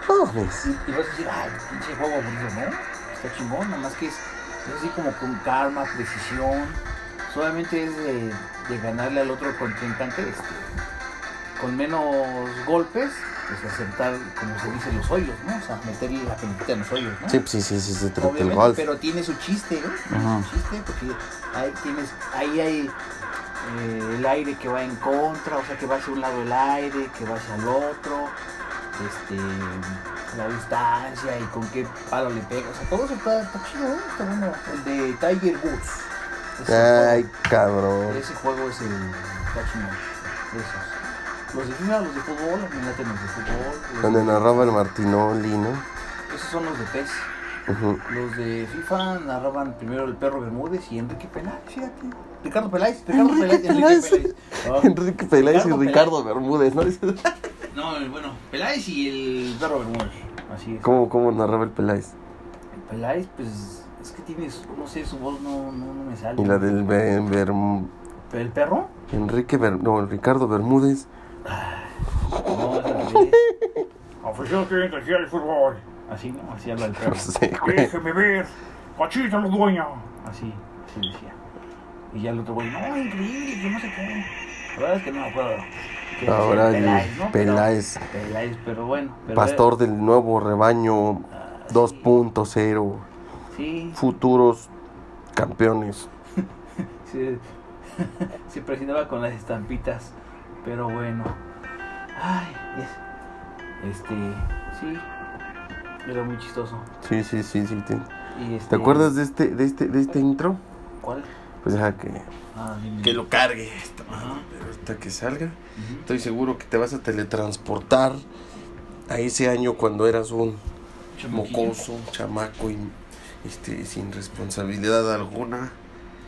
Pues. Y vas a decir, ay, pinche juego aburrido, ¿no? Está chingón, nada más que es, es así como con calma, precisión. Solamente es de, de ganarle al otro contrincante este, con menos golpes, pues acertar, como se dice, los hoyos, ¿no? O sea, meterle la pelotita en los hoyos, ¿no? Sí, pues sí, sí, sí, se trata el golf. pero tiene su chiste, ¿no? Tiene Ajá. su chiste porque ahí tienes, ahí hay eh, el aire que va en contra, o sea que va hacia un lado el aire, que va hacia el otro, este la distancia y con qué palo le pega, o sea todo eso está, está chido, ¿eh? está bueno. El de Tiger Woods. Ay, juego- cabrón. ese juego es el chingón. Esos. Los de FIFA, los de fútbol, me laten los de fútbol. Donde de- narraba el Martinoli, ¿no? Esos son los de PES. Los de FIFA narraban primero el perro Bermúdez y Enrique Peláez, fíjate. Ricardo Peláez, Ricardo Enrique Peláez, Peláez. Enrique Peláez. Enrique Peláez y Ricardo Ricardo Bermúdez, ¿no? no, el- bueno, Peláez y el perro Bermúdez. Así es. ¿Cómo, ¿Cómo narraba el Peláez? Peláez, pues es que tiene, su- no sé, su voz no, no, no me sale. Y la del Be- Berm- ¿Pero el perro? Enrique Ber- no, el Ricardo Bermúdez. No, es al revés. Oficial que entra al fútbol. Así, ¿no? Así habla el perro. Déjeme ver. Cachita los dueños. Así, así decía. Y ya el otro güey, no, increíble, que no sé qué. La verdad es que no me acuerdo. Que Ahora el Peláez, ¿no? Peláez, Pero, Peláez, pero bueno. pero pastor del nuevo rebaño Ah, 2.0, Sí, futuros campeones. sí, se presionaba con las estampitas. Pero bueno. Ay, es- este, sí. Era muy chistoso. Sí, sí, sí, sí. ¿Te, Y este, ¿te acuerdas de este, de este, de este intro? ¿Cuál? Pues deja que, Ah, que lo cargue. esta madre. Pero ahorita que salga, estoy seguro que te vas a teletransportar a ese año cuando eras un Chamaquillo. mocoso, chamaco y este, sin responsabilidad alguna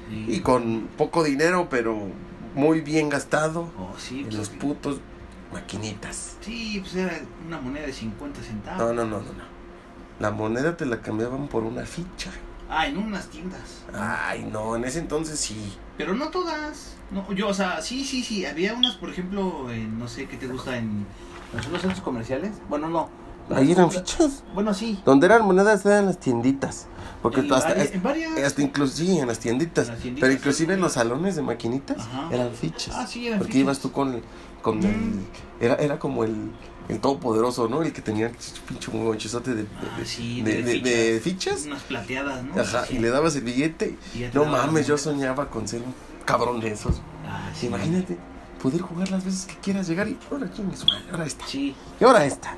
Sí. y con poco dinero, pero muy bien gastado Oh, sí, en pues, los putos maquinitas. sí, pues era una moneda de 50 centavos. No, no, no, no, no. La moneda te la cambiaban por una ficha. Ah, en unas tiendas. Ay, no, en ese entonces sí. Pero no todas. No, yo, o sea, sí, sí, sí. Había unas, por ejemplo, en, no sé qué te gusta en, los centros comerciales. Bueno, no. Ahí eran fichas. Bueno, sí. Donde eran monedas eran las tienditas. Porque En hasta, en varias. hasta inclusive sí, en las tienditas. En las tienditas, pero inclusive sí. en los salones de maquinitas Ajá. eran fichas. Ah, sí, eran Porque fichas. ibas tú con, con el... Mm. Era, era como el, el todopoderoso, ¿no? El que tenía pinche monchezote de, de, Ah, sí, de, de fichas. Unas plateadas, ¿no? Ajá, Sí, y le dabas el billete. No mames, yo soñaba con ser un cabrón de esos. Ah, sí. Imagínate, poder jugar las veces que quieras llegar y ahora su madre, ahora esta. Sí. Y ahora esta.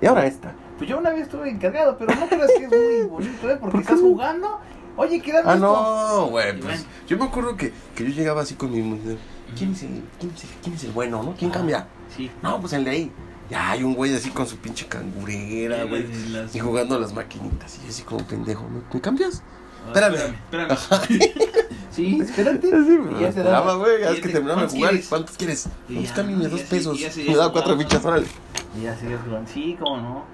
Y ahora esta. Pues yo una vez estuve encargado, pero no creas que es muy bonito, ¿eh? Porque ¿Por qué estás jugando. Oye, ¿qué Ah, no, güey. Pues, yo me acuerdo que, que yo llegaba así con mi mujer. ¿Quién es el, quién es el, quién es el bueno, no? ¿Quién Ah, cambia? Sí. No, pues el de ahí. Ya hay un güey así con su pinche cangurera, güey. Las- Y jugando a las maquinitas. Y yo así como pendejo. ¿Me, me cambias? Ah, Espérame. espérame. sí, espérate. Sí, me ya te daba- güey. es que te- terminamos de ¿cuántos jugar. quieres? ¿Cuántos quieres? Pues cámbiame y dos pesos. y ya se Me da cuatro fichas, órale. Y ya seguías jugando. Sí, cómo no.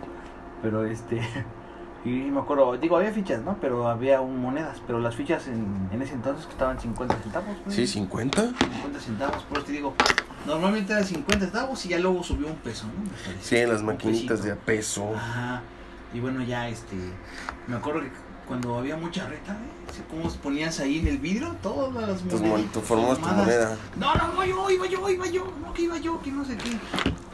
Pero este. Y me acuerdo, digo, había fichas, ¿no? Pero había un monedas. Pero las fichas en, en ese entonces costaban 50 centavos. güey. Sí, 50. 50 centavos, por eso te digo. Normalmente era 50 centavos y ya luego subió un peso, ¿no? Me parece. Sí, en las maquinitas de a peso. Ajá. Y bueno, ya este. Me acuerdo que cuando había mucha reta, ¿eh? Como ponías ahí en el vidrio todas las Tus monedas. mon- tú formabas tu moneda. No, no, no, yo, iba yo, iba yo. No, que iba yo, que no sé qué.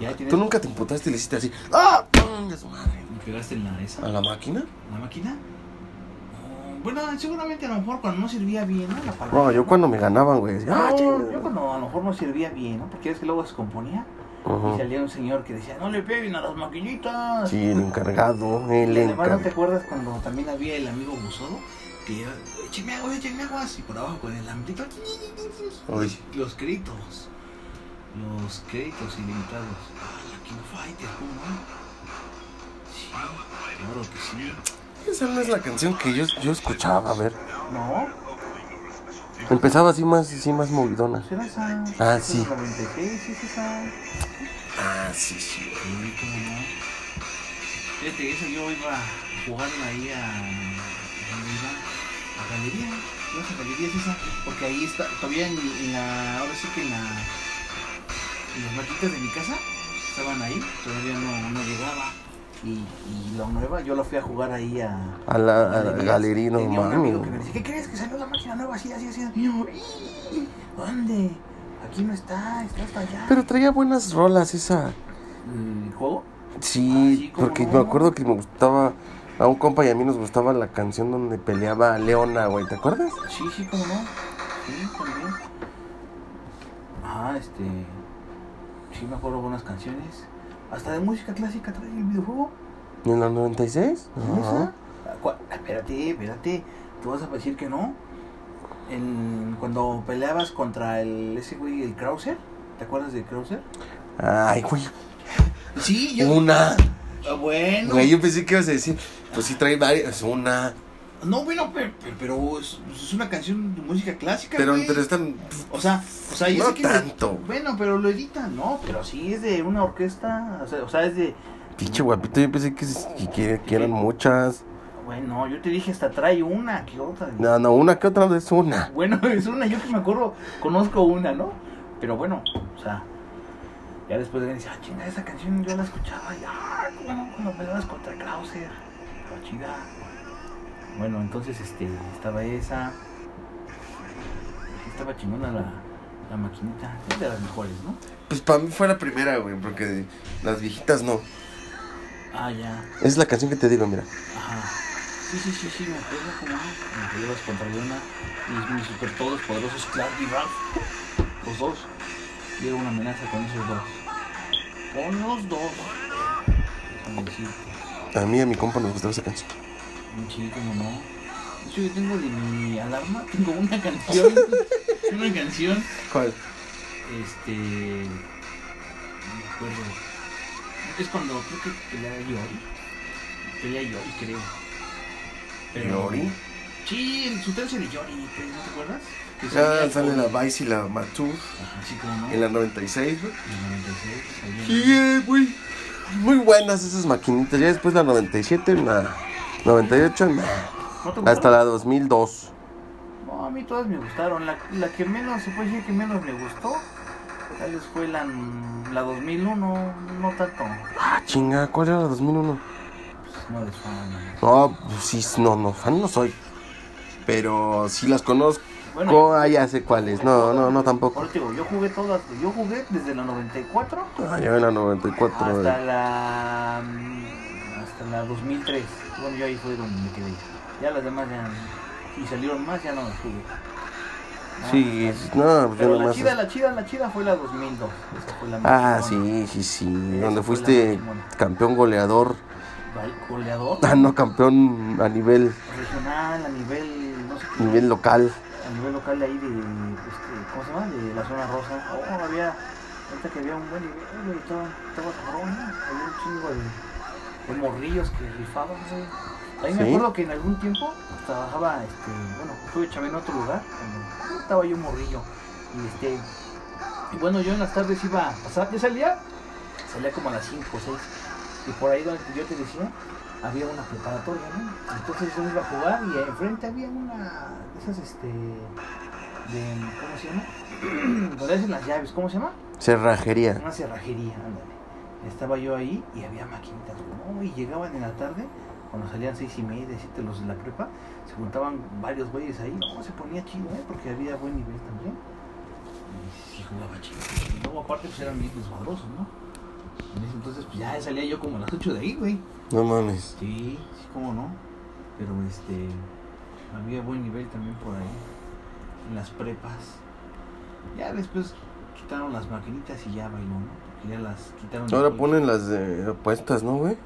Ya. ¿Tú nunca te emputaste y le hiciste así? ¡Ah! ¡Chinga su madre! ¿Me pegaste en la esa? ¿A la máquina? ¿La máquina? No, Bueno, seguramente a lo mejor cuando no servía bien, ¿no? La. No, yo cuando me ganaban, güey. No, ¡Ah, chinga! yo cuando a lo mejor no servía bien, ¿no? Porque es que luego se componía y salía un señor que decía, no le peguen a las maquinitas. Sí, el encargado, el Y además, ¿no te encargado. acuerdas cuando también había el amigo buzodo? Que era, écheme agua, écheme agua, y por abajo con el amplito. Uy. Los créditos. Los créditos ilimitados. Ah, la King Fighter, ¿cómo no? Sí, claro que sí. Esa no es la canción que yo, yo escuchaba, a ver. No, Empezaba así más, así más movidona. será esa. Ah, sí. es 96, sí, es esa. Ah, sí, sí. No. Fíjate, eso yo iba jugando ahí a. ¿a. A galería. Ibas a galería es esa. Porque ahí está. Todavía en, en la. Ahora sí que en la. En las maquitas de mi casa. Estaban ahí. Todavía no, no llegaba. Y, y la nueva, yo la fui a jugar ahí a. A la, a galería, ¿qué crees que salió la máquina nueva así, así, así? Y yo, "Ih, ¿dónde? Aquí no está, está hasta allá. Pero traía buenas rolas esa. ¿El juego? Sí, Ah, sí, porque no. me acuerdo que me gustaba. A un compa y a mí nos gustaba la canción donde peleaba Leona, güey. ¿Te acuerdas? Sí, sí, cómo no. Sí, también. Ah, este. Sí, me acuerdo buenas canciones. Hasta de música clásica trae el videojuego. ¿En la 96? ¿No Ajá. Espérate, espérate. ¿Tú vas a decir que no? En, cuando peleabas contra el ese güey, el Krauser. ¿Te acuerdas de Krauser? Ay, güey. Sí, Una. Ah, bueno. Güey, yo pensé que ibas a decir. Pues sí, trae varias. Una. No, bueno, pero, pero es, es una canción de música clásica. Pero, güey. pero están. O sea, o sea, No que tanto. bueno, pero lo editan, ¿no? Pero sí es de una orquesta, o sea, o sea, es de Pinche guapito, yo pensé que, que, eran muchas. bueno, yo te dije hasta trae una, que otra. No, no, una que otra es una. Bueno, es una, yo que me acuerdo, conozco una, ¿no? Pero bueno, o sea, ya después de dice, ah, chinga, esa canción yo la escuchaba y ah, cuando peleabas contra Krauser, estaba chida. Bueno, entonces este, estaba esa. Estaba chingona la, la maquinita, es de las mejores, ¿no? Pues para mí fue la primera, güey, porque las viejitas no. Ah, ya. Es la canción que te digo, mira. Ajá. Sí, sí, sí, sí, me acuerdo cómo no. Me peleabas contra Leona y mis super todos poderosos Clark y Ralph. Los dos. Y era una amenaza con esos dos. Con los dos. Déjame. A mí y a mi compa nos gustaba esa canción. Un chico, no. De hecho, yo tengo de mi alarma, tengo una canción. una canción. ¿Cuál? Este. No me acuerdo. Es cuando creo que pelea Yori. Pelea Yori, creo. ¿Yori? Sí, el su tercer de Yori, pues, ¿no te acuerdas? Ya sale la Vice y la Matur así como no. en la 96, güey. En la 96 salía- Sí, güey. Muy buenas esas maquinitas. Ya después la 97, la 98, nah. ¿No te hasta la 2002. No, a mí todas me gustaron. La, la que menos, se puede decir que menos me gustó, tal vez fue la, la 2001, no tanto. Ah, chinga, ¿cuál era la 2001? Pues, no les fan. No, pues sí, no, no, fan no soy. Pero sí las conozco. Bueno, ah, ya sé cuáles. No, no, no tampoco. Te digo, yo jugué todas, yo jugué desde la 94 Ah, ya en la 94. hasta güey. la mm, hasta la 2003. Bueno, yo ahí fue donde me quedé. Ya las demás ya y salieron más, ya no las jugué. Sí, es- no, pues yo Pero la nomás. chida, la chida, la chida fue la 2002. Esa fue la más Ah, sí, sí, sí. Donde fuiste más campeón goleador. Goleador. Ah, no, campeón a nivel, Regional, a nivel, no sé qué. nivel local. a nivel local de ahí de, este, ¿cómo se llama? De la zona rosa. Oh, había, ahorita que había un buen nivel, güey, estaba, estaba cabrón, ¿no? Había un chingo de, de morrillos que rifaban, güey. Ahí me ¿Sí? acuerdo que en algún tiempo trabajaba, este, bueno, estuve chamé en otro lugar, cuando estaba yo morrillo. Y este, y bueno, yo en las tardes iba a pasar, yo salía, salía como a las 5 o 6. Y por ahí donde yo te decía, había una preparatoria, ¿no? Entonces yo iba a jugar y enfrente había una de esas, este, de, ¿cómo se llama? Donde hacen las llaves, ¿cómo se llama? Cerrajería. Una cerrajería, ándale. Estaba yo ahí y había maquinitas, güey, ¿no? Y llegaban en la tarde, cuando salían seis y media, siete los de la prepa, se juntaban varios güeyes ahí, no, se ponía chido, ¿eh? Porque había buen nivel también. Y sí jugaba chido. Y luego aparte pues eran bien desmadrosos, ¿no? En ese entonces pues ya salía yo como a las 8 de ahí, güey. No mames. Sí, sí, cómo no. Pero este, había buen nivel también por ahí, en las prepas. Ya después quitaron las maquinitas y ya bailó, ¿no? Ya las quitaron. Ahora ponen las de apuestas, ¿no, güey?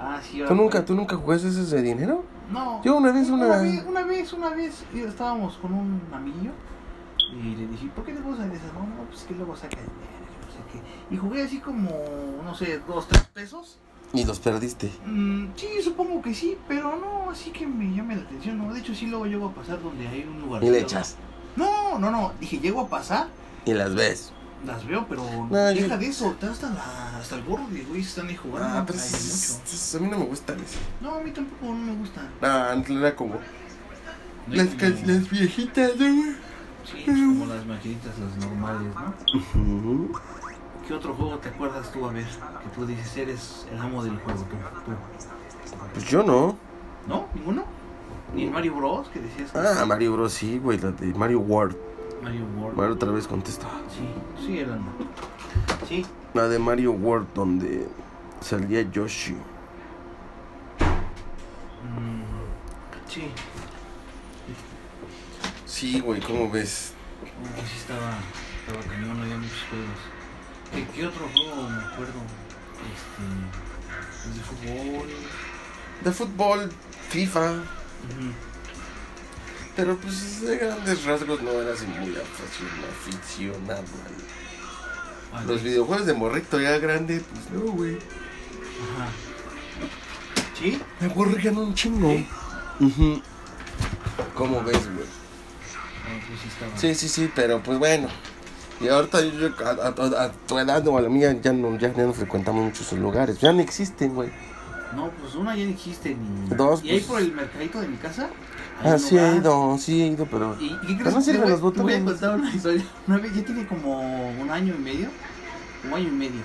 Ah, sí, ahora ¿Tú nunca, tú nunca jugaste esas de dinero? No. Yo una vez, una- Una vez, una vez, una vez, estábamos con un amiguillo y le dije, ¿por qué le gustan esas? No, no, pues que luego saca dinero, que no sé qué. Y jugué así como, no sé, dos, tres pesos. Y los perdiste. Mm, sí, supongo que sí, pero no, así que me llame la atención, ¿no? De hecho, sí, luego llego a pasar donde hay un lugar. Y le echas. No, no, no, dije, llego a pasar, Y las ves. Las veo, pero No, deja yo- de eso, está hasta, la, hasta el gorro de güey, están ahí jugando. Ah, pero hay es- mucho. a mí no me gustan eso. No, a mí tampoco no me gusta. Ah, antes era como. No Las, como- cas- las viejitas, güey. Sí, pues como las maquinitas, las normales, ¿no? ¿Qué otro juego te acuerdas tú, a ver? Que tú dices, eres el amo del juego, tú. tú. Pues yo no. ¿No? ¿Ninguno? ¿Ni el Mario Bros? que decías? que Ah, sí? Mario Bros. sí, güey. La de Mario World. Mario World. Mario otra vez contesta. Sí, sí, eran. Sí, La de Mario World, donde salía Yoshi. Mm, sí, Sí, güey, ¿cómo ves? sí estaba, estaba cañón, había muchos juegos. ¿Qué, qué otro juego me acuerdo? Este, el de fútbol. De fútbol, FIFA. Ujú. Pero pues de grandes rasgos no era así muy aficionado. aficionado al- Los videojuegos de morrito ya grande, pues no, güey. Ajá. ¿Sí? Me aburrían un chingo. ¿Sí? Ujú. ¿Cómo ves, güey? Ah, pues sí. Sí, sí, pero pues bueno. Y ahorita yo, yo- a, a- a tu edad o a la mía ya no, ya no frecuentamos muchos lugares. Ya no existen, güey. No, pues una ya no existe ni. Dos, Y ahí pues- por el mercadito de mi casa. Ah, sí he ido, sí he ido, pero... ¿Y, y qué crees? no Te sirven los Te voy a botones. contar una historia. Una vez, ya tiene como un año y medio. Un año y medio.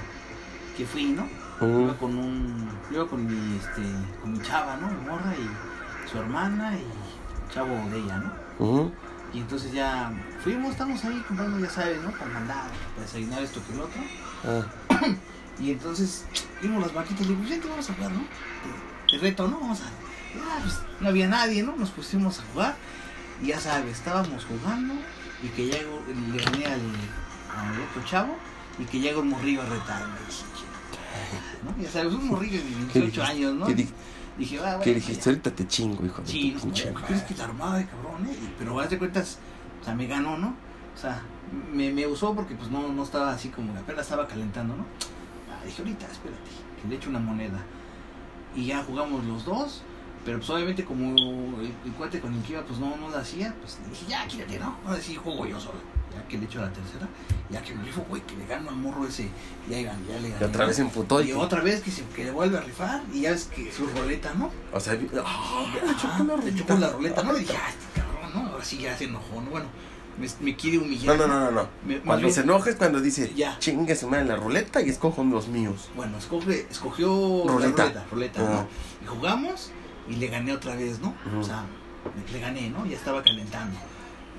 Que fui, ¿no? Iba con un. Iba con mi, este, con mi chava, ¿no? Mi morra y su hermana y chavo de ella, ¿no? Y entonces ya fuimos, estamos ahí comprando, ya sabes, ¿no? Para mandar, para desayunar esto que el otro. Ah, Y entonces vimos las vaquitas y digo, pues vente, vamos a jugar, ¿no? De, de reto, ¿no? Vamos a. Ya, pues, no había nadie, ¿no? Nos pusimos a jugar. Y ya sabes, estábamos jugando y que llega, le gané al, al otro chavo y que llega un morrillo a retarme. ¿no? Ya sabes, un morrillo de ¿Qué 18 dijiste? años, ¿no? ¿Qué, di- Dije, ah, bueno. pues dijiste? Ahorita te chingo, hijo de Sí, tu no, pinche ¿qué crees que la armada de cabrón, eh? Pero haz de cuentas, o sea, me ganó, ¿no? O sea, me, me usó porque pues no, no estaba así como, apenas estaba calentando, ¿no? Ah, dije, ahorita, espérate, que le echo una moneda. Y ya jugamos los dos, pero pues obviamente como el, el cuate con el que iba pues no, no la hacía, pues le dije, ya, quítate, ¿no? Ahora sí juego yo solo. Ya que le echo la tercera, ya que me rifo, güey, que le gano al morro ese, ya, ya, ya le gané. Y otra vez emputó y... Y otra vez que, se, que le vuelve a rifar y ya ves que su roleta, ¿no? O sea, ah, le chocó la le ruleta. chocó la ruleta, ¿no? Y dije, ah, este cabrón, ¿no? Ahora sí ya se enojó, ¿no? Bueno, me, me quiere humillar. no, no, no, no. Me- Cuando bien- se enoja es cuando dice, Ya. chingue su madre la ruleta y escojo los míos. Bueno, escoge, escogió Ruleta. la ruleta. ¿no? Y jugamos y le gané otra vez, ¿no? O sea, le, le gané, ¿no? Ya estaba calentando.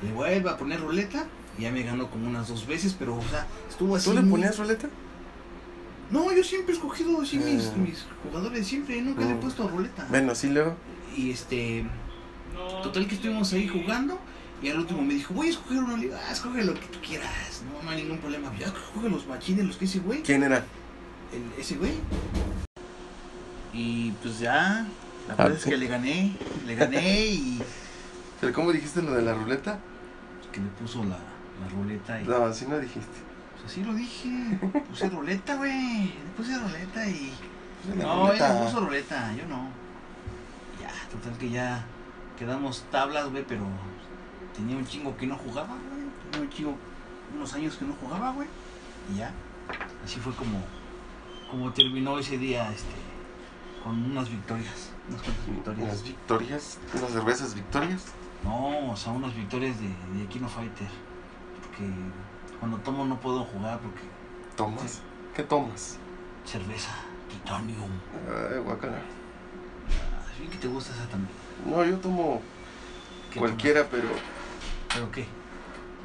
Le vuelve a poner ruleta y ya me ganó como unas dos veces, pero, o sea, estuvo así. ¿Tú le muy- ponías ruleta? No, yo siempre he escogido así mis, Ah. mis jugadores, siempre, nunca le he Mm. puesto ruleta. Bueno, sí, luego. Y este. Total que estuvimos ahí jugando. Y al último me dijo, voy a escoger uno. Le digo, ah, escoge lo que tú quieras. No, no hay ningún problema. Ya escoge los machines, los que ese güey. ¿Quién era? El, ese güey. Y pues ya. La Ah, verdad es sí. que le gané. Le gané y. ¿Pero cómo dijiste lo de la ruleta? Que le puso la, la ruleta y. No, así no dijiste. Pues así lo dije. Puse ruleta, güey. Le puse ruleta y. La No, ruleta. ella puso ruleta, yo no. Ya, total que ya quedamos tablas, güey, pero tenía un chingo que no jugaba, güey. Tenía un chingo, unos años que no jugaba, güey. Y ya, así fue como, como terminó ese día, este, con unas victorias, unas cuantas victorias. victorias, unas cervezas victorias. No, o sea, unas victorias de, de Kino Fighter. Porque cuando tomo no puedo jugar porque ¿Tomas? ¿Qué tomas? cerveza, titanium. Ay, guacala. Así que te gusta esa también. No, yo tomo ¿Qué cualquiera, pero? ¿Pero qué?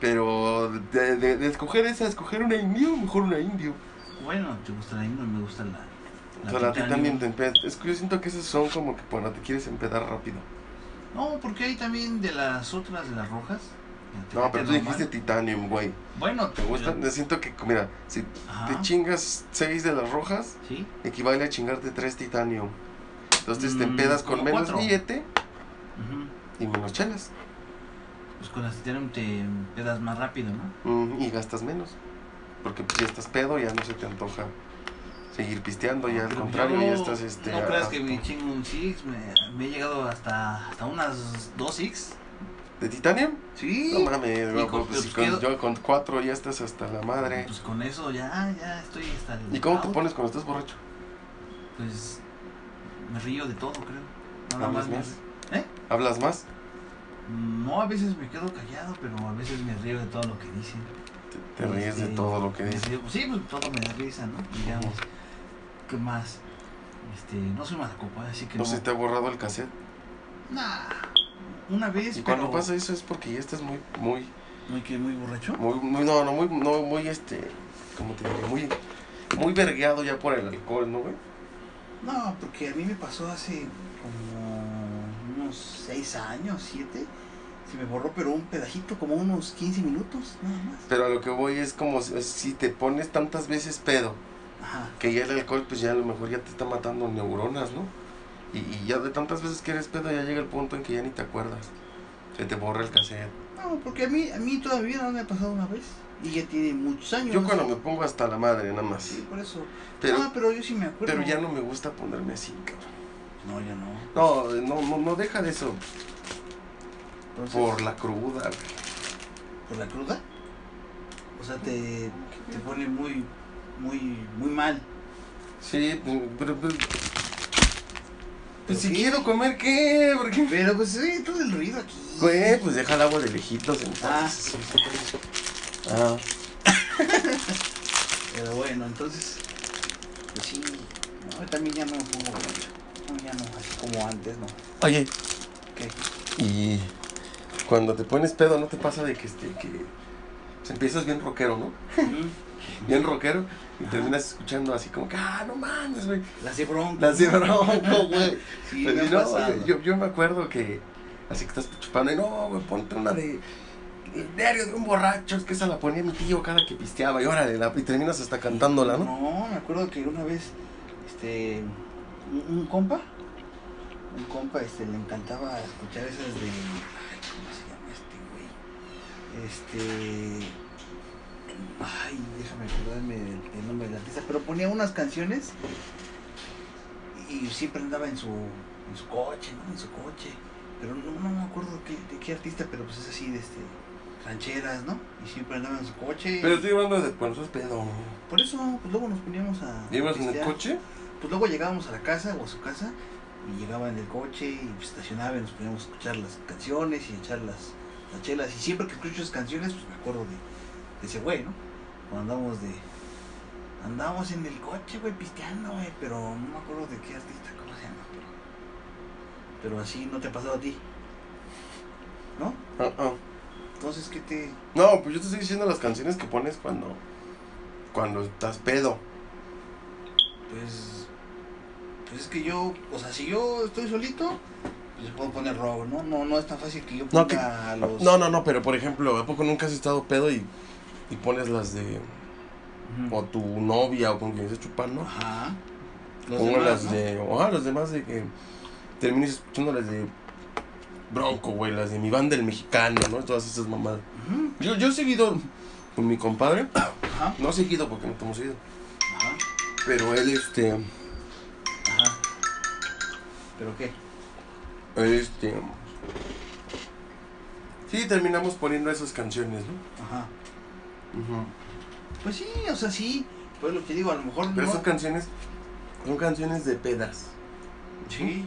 pero de, de- de escoger esa, escoger una indio, mejor una indio. Bueno, te gusta la indio, me gusta la. O sea, la Titanium te empeda. Es que yo siento que esas son como que cuando te quieres empedar rápido. No, porque hay también de las otras, de las rojas. No, pero tú dijiste. Titanium, güey. Bueno, ¿Te gustan? Yo siento que, mira, si Ajá. te chingas seis de las rojas, Sí. equivale a chingarte tres Titanium. Entonces te Mm, empedas con menos cuatro. billete y menos chelas. Pues con las titanium te pedas más rápido, ¿no? Mm, y gastas menos. Porque pues, ya estás pedo, ya no se te antoja seguir pisteando, ya al Pero contrario, yo ya estás este. No creas que me chingo un Six, me, me he llegado hasta, hasta unas dos Six. ¿De Titanium? Sí. No mames, Y no, con- pues, pues, con- yo con cuatro ya estás hasta la madre. Pues con eso ya, ya estoy hasta el. ¿Y cómo te pones cuando estás borracho? Pues me río de todo, creo. Nada ¿Hablas más? ¿Eh? ¿Hablas más? No, a veces me quedo callado, pero a veces me río de todo lo que dicen. Te, te ríes de Este, todo lo que dices. río- Sí, pues todo me da risa, ¿no? Digamos. ¿Qué más? Este, no soy mala copa, así que ¿No no. se te ha borrado el cassette? Nah, una vez, Y cuando pasa eso es porque ya estás muy, muy, Muy, muy borracho. muy, muy, no, no, muy, no, muy, este, ¿cómo te digo? Muy, muy vergueado ya por el alcohol, ¿no, güey? No, porque a mí me pasó hace como unos 6 años, 7. Se me borró, pero un pedajito, como unos 15 minutos, nada más. Pero a lo que voy es como si te pones tantas veces pedo, Ajá. que ya el alcohol, pues ya a lo mejor ya te está matando neuronas, ¿no? Y, y ya de tantas veces que eres pedo, ya llega el punto en que ya ni te acuerdas. Se te borra el cassette. No, porque a mí, a mí todavía no me ha pasado una vez. Y ya tiene muchos años. Yo cuando me pongo hasta la madre, nada más. Sí, por eso. Pero, ah, pero yo sí me acuerdo. pero ya no me gusta ponerme así, cabrón. No, ya no. No, no, no, no deja de eso. Entonces, Por la cruda, güey. ¿Por la cruda? O sea, te, te pone muy, muy, muy mal. Sí, pero, pero- ¿Pero pues si qué? quiero comer, ¿qué? Porque, Pero pues sí, todo el ruido aquí. güey, pues deja el agua de lejitos entonces. Ah. Pero bueno, entonces, pues sí, no, también ya no me pongo borracho. No, ya no, así como antes, ¿no? Oye, ¿Qué? y cuando te pones pedo, ¿no te pasa de que, este, que pues, empiezas bien rockero, ¿no? Bien rockero y Ajá. terminas escuchando así como que, ah, no mames, güey. La de bronco. La de bronco, güey. Sí, Pues, me no, yo, yo me acuerdo que así que estás chupando y no, güey, ponte una de el diario de un borracho, es que esa la ponía mi tío cada que pisteaba y órale, la, y terminas hasta cantándola, ¿no? No, me acuerdo que una vez, este, un, un compa, un compa, este, le encantaba escuchar esas de, ay, ¿cómo se llama este güey? Este, ay, déjame acordarme del, del nombre del artista, pero ponía unas canciones y siempre andaba en su, en su coche, ¿no? En su coche, pero no, no me acuerdo qué, de qué artista, pero pues es así, de este, rancheras, ¿no? Y siempre andaba en su coche. Pero estoy hablando de cuando sos pedo. Por eso, pues luego nos poníamos a. ¿Ibas en el coche? Pues luego llegábamos a la casa o a su casa y llegaba en el coche y pues, estacionaba y nos poníamos a escuchar las canciones y echar las, las chelas. Y siempre que escucho esas canciones, pues me acuerdo de ese güey, ¿no? Cuando andábamos de. Andábamos en el coche, güey, pisteando, güey, pero no me acuerdo de qué artista, ¿cómo se llama? Pero, pero así no te ha pasado a ti, ¿no? Ah, ah. Entonces, ¿qué te.? No, pues yo te estoy diciendo las canciones que pones cuando cuando estás pedo. Pues, pues es que yo, o sea, si yo estoy solito, pues puedo poner rock, ¿no? No, no es tan fácil que yo No, ponga que- los... No, no, no, pero por ejemplo, ¿a poco nunca has estado pedo y, y pones las de. O tu novia o con quien estés chupando? Ajá. Pongo las ¿no? de. O ah, los demás de que termines escuchando las de Bronco, güey, las de mi banda el mexicano, ¿no? Todas esas mamadas. Yo, yo he seguido con mi compadre, Ajá. no he seguido porque no hemos seguido, Ajá. pero él, este, Ajá. ¿Pero qué? él, este, sí, terminamos poniendo esas canciones, ¿no? Ajá. Pues sí, o sea, sí. Pues lo que digo, a lo mejor Pero no... son canciones, son canciones de pedas. Sí, sí,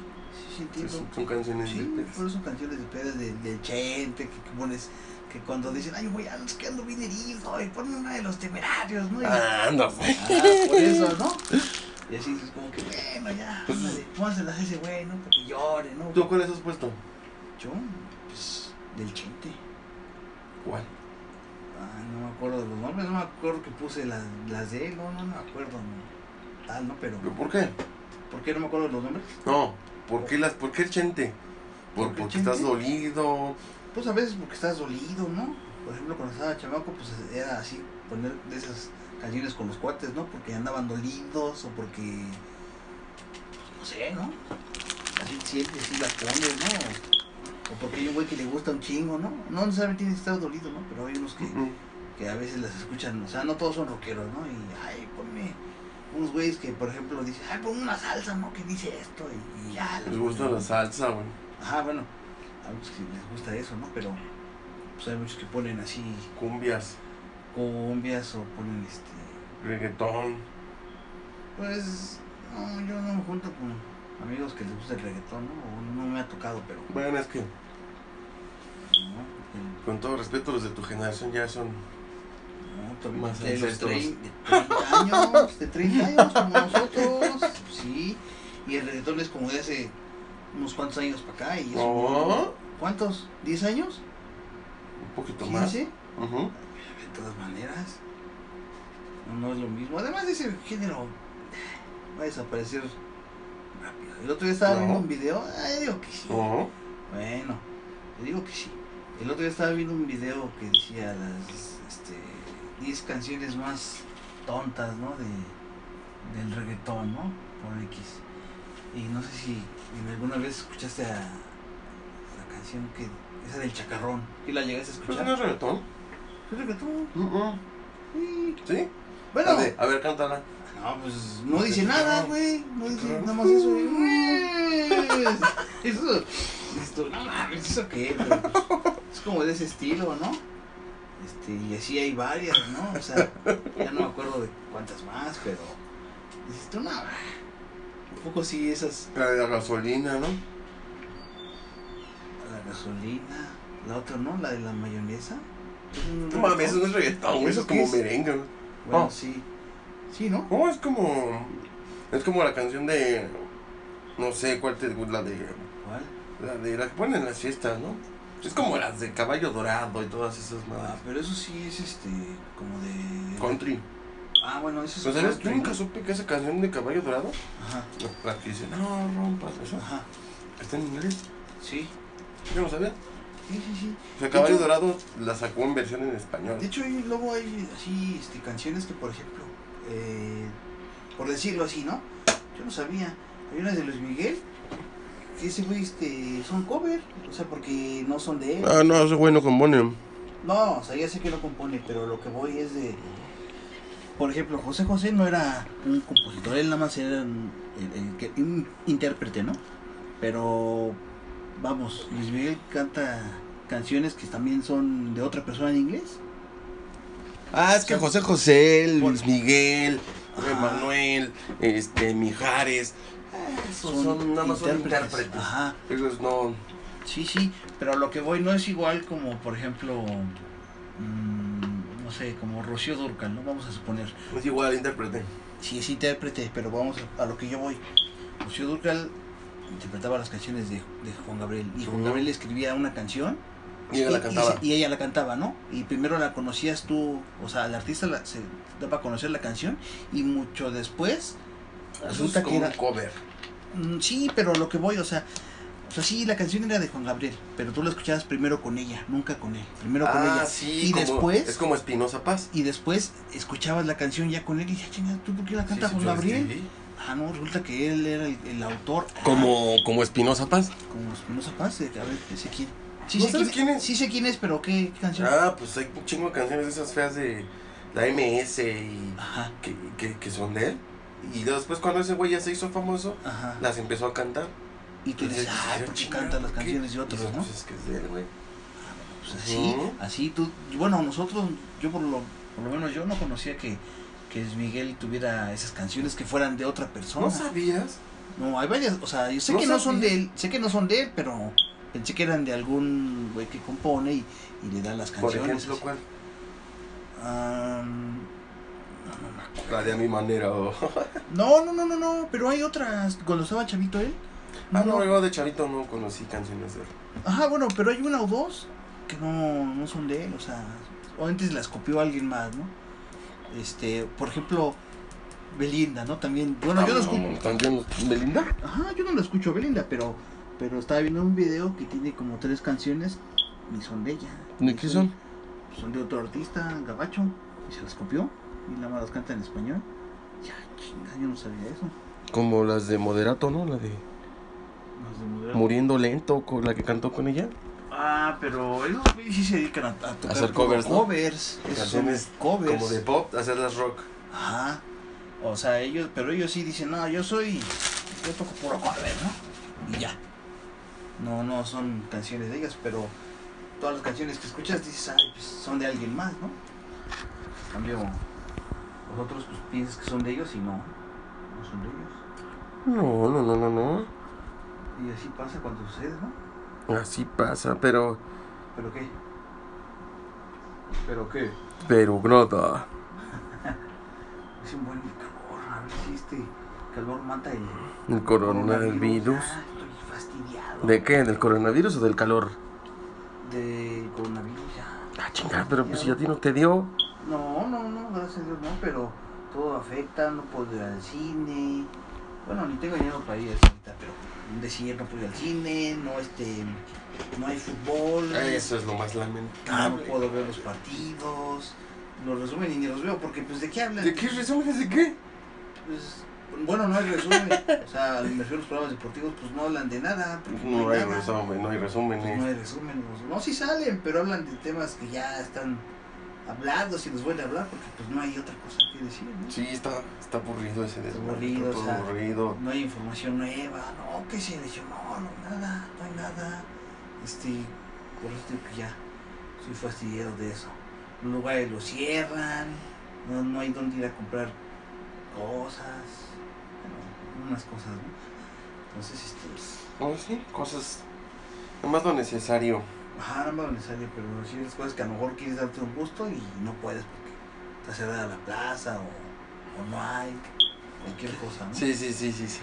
sí, entiendo. son, son canciones Sí, de pedas. pero son canciones de pedas de, de Chente, que, que pones, que cuando dicen, ay, güey, ando que ando bien herido, y ponen una de los temerarios, ¿no? Y, Ah, no, ah, por eso, ¿no? Y así es como que, bueno, ya, Pues- ándale, póngaselas a ese güey, ¿no? Para que llore, ¿no? ¿Tú cuáles has puesto? Yo, pues, del Chente. ¿Cuál? Ah, no me acuerdo de los nombres, no me acuerdo que puse las, las de él, no, no me acuerdo, no. Tal, ¿no? Pero, ¿Pero por qué? ¿por qué no me acuerdo de los nombres? No, ¿por qué, las, por qué el chente? Por, ¿Por qué porque chente? estás dolido. Pues a veces porque estás dolido, ¿no? Por ejemplo, cuando estaba chamaco, pues era así, poner de esas canciones con los cuates, ¿no? Porque andaban dolidos o porque, pues, no sé, ¿no? Así sientes, así las pones, ¿no? O porque hay un güey que le gusta un chingo, ¿no? No necesariamente tienes que estar dolido, ¿no? Pero hay unos que, que a veces las escuchan, o sea, no todos son rockeros, ¿no? Y, ay, ponme unos güeyes que, por ejemplo, dicen, ay, ponme una salsa, ¿no? Que dice esto y, y ya. Les gusta la salsa, güey. Ajá, bueno, a muchos que les gusta eso, ¿no? Pero pues hay muchos que ponen así Cumbias, cumbias o ponen este. reggaetón. Pues no, yo no me junto con amigos que les gusta el reggaetón, ¿no? No me ha tocado, pero. Bueno, es que, ¿no? El- con todo respeto, los de tu generación ya son. no, todavía Más de los ancestros. trein- de 30 años, de 30 años como nosotros, sí. Y el reggaetón es como de hace unos cuantos años para acá. Y eso, Oh, ¿Cuántos? ¿10 años? un poquito más. ¿15? Ujú. De todas maneras, no, es lo mismo. Además, ese género va a desaparecer. El otro día estaba No. viendo un video, ay, digo que sí. Bueno, te digo que sí. El otro día estaba viendo un video que decía las este, 10 canciones más tontas, ¿no? De, del reggaetón, ¿no? Por X. Y no sé si alguna vez escuchaste a la canción que esa del chacarrón. ¿Y la llegaste a no escuchar? es reggaetón. ¿Es reggaetón? Mm, Sí. ¿Sí? Bueno, a ver, cántala. No, pues no dice nada, güey. No dice nada más eso. güey. Eso, esto, no mames, ¿eso qué? güey? Es como de ese estilo, ¿no? Este, y así hay varias, ¿no? O sea, ya no me acuerdo de cuántas más, pero. Dices tú, no, un poco sí esas. La de la gasolina, ¿no? La gasolina, la otra, ¿no? La de la mayonesa. No mames, eso no es reggaetón, güey. Eso ¿Eso es como merengue. güey. Bueno, Oh. sí. Sí, ¿no? No, es como. Es como la canción de. No sé cuál te gusta, la de. ¿Cuál? La de la que ponen en las fiestas, ¿no? Es como las de caballo dorado y todas esas Ah, madres. pero eso sí es este, como de. Country. Ah, bueno, eso es. Pues sabes, yo country, nunca supe que esa canción de caballo dorado, Ajá, la que dice, no rompas eso, ajá. está en inglés. Sí, Yo no sabía. sí, sí, sí. O sea, caballo hecho- dorado la sacó en versión en español. De hecho, luego hay así este, canciones que, por ejemplo, eh, por decirlo así, ¿no? Yo no sabía. Hay unas de Luis Miguel que ese güey este, son cover. O sea, porque no son de él. Ah, no, ese güey no compone. No, o sea, ya sé que no compone, pero lo que voy es de. Por ejemplo, José José no era un compositor, él nada más era un, intérprete, ¿no? Pero, vamos, Luis Miguel canta canciones que también son de otra persona en inglés. Ah, es que José José, Luis Miguel, Ajá. Emanuel, este, Mijares. Esos son, nada más son intérpretes. Ajá, Esos no. sí, sí, pero a lo que voy no es igual como, por ejemplo, mm, no sé, como Rocío Durcal, ¿no? Vamos a suponer. Es igual intérprete. Sí, es intérprete, pero vamos a, a lo que yo voy. Rocío Durcal interpretaba las canciones de, de Juan Gabriel. Y Juan Ujú. Gabriel escribía una canción. Y ella la cantaba. se- y ella la cantaba, ¿no? Y primero la conocías tú, o sea, el artista la- se daba a conocer la canción. Y mucho después, Eso es resulta que como era. un cover. Mm, Sí, pero lo que voy, o sea, sea, sí, la canción era de Juan Gabriel, pero tú la escuchabas primero con ella, nunca con él. Primero con ah, ella. sí. y como- después, Es como Espinosa Paz. y después escuchabas la canción ya con él y decías, chinga, ¿tú por qué la canta Sí, Juan Gabriel? escribí. Ah, no, resulta que él era el, el autor. Ah, Como, como Espinosa Paz. como Espinosa Paz, a ver, ese quién. Sí, ¿No sé sabes quién es? Sí sé quién es, pero ¿qué, qué canción? Ah, pues hay un chingo de canciones de esas feas de la MS y Ajá, que, que, que son de él. Y después cuando ese güey ya se hizo famoso, ajá. las empezó a quar Y tú dices, ay, ¿por qué canta las canciones de otros, no? Pues es que es de él, güey. Pues así, Ujú. así tú, bueno, nosotros, yo por lo, por lo menos yo no conocía que, que Miguel tuviera esas canciones que fueran de otra persona. ¿No sabías? No, hay varias, o sea, yo sé No que no son de él, sé que no son de él, pero pensé que eran de algún güey que compone y, y le da las Por canciones. ejemplo, así. ¿cuál? Ah, no, no. La de a mi manera. o- No, no, no, no, no, pero hay otras, cuando estaba chavito él. Ah, no, yo de chavito no conocí canciones de él. Ajá, bueno, pero hay una o dos que no, no son de él, o sea, o antes las copió alguien más, ¿no? Este, por ejemplo, Belinda, ¿no? También, bueno, yo no escucho, Ah, ¿También Belinda? ajá, yo no lo escucho Belinda, pero, pero estaba viendo un video que tiene como tres canciones y son de ella. ¿De qué son? Son de otro artista, Gabacho, y se las copió, y nada más las canta en español. Ya, chinga, yo no sabía eso. Como las de Moderato, ¿no? La de Las de Moderato. Muriendo Lento, con la que cantó con ella. Ah, pero ellos sí se dedican a, a tocar hacer covers, ¿no? covers. Esos son Canciones covers. Como de pop, hacerlas rock. Ajá. O sea, ellos, pero ellos sí dicen, no, yo soy, yo toco puro cover, ¿no? Y ya. No, no son canciones de ellas, pero todas las canciones que escuchas dices, ay, pues son de alguien más, ¿no? En cambio, los otros pues piensas que son de ellos y no, no son de ellos. No, no, no, no, no. Y así pasa cuando sucede, ¿no? Así pasa, pero. ¿Pero qué? ¿Pero qué? Pero nada. Es un buen calor, a ver si este calor mata el El coronavirus. Estoy fastidiado. ¿De qué? ¿Del coronavirus o del calor? Del coronavirus ya. Ah, chingada, pero pues si a ti no te dio. No, no, no, gracias a Dios no, pero todo afecta, no puedo ir al cine. Bueno, ni tengo dinero para ir al cine pero decir no puedo ir al cine, no este, no hay fútbol. Eso es lo más Ah, no lamentable. puedo ver los partidos. Los resumen y ni los veo porque pues de qué hablan. ¿De qué resúmenes de qué? Pues, bueno, no hay resumen. o sea, me refiero a los programas deportivos, pues no hablan de nada. porque No hay nada. resumen, no hay Pues, resúmenes. no hay resumen. No, no, sí salen, pero hablan de temas que ya están hablados y les vuelve a hablar porque pues no hay otra cosa que decir. ¿no? Sí, está, está aburrido ese desmadre. aburrido, está o sea, aburrido. No hay información nueva, no, que se lesionó, no, nada, no hay nada. Este, por eso digo que ya soy fastidiado de eso. Los lugares los cierran, no, no hay dónde ir a comprar cosas, unas cosas, ¿no? Entonces, este, No, sí, cosas. Nomás lo necesario. ajá, no me lo necesario, pero sí hay cosas que a lo mejor quieres darte un gusto y no puedes porque está cerrada la plaza o, o no hay, cualquier cosa, ¿no? Sí, sí, sí, sí, sí.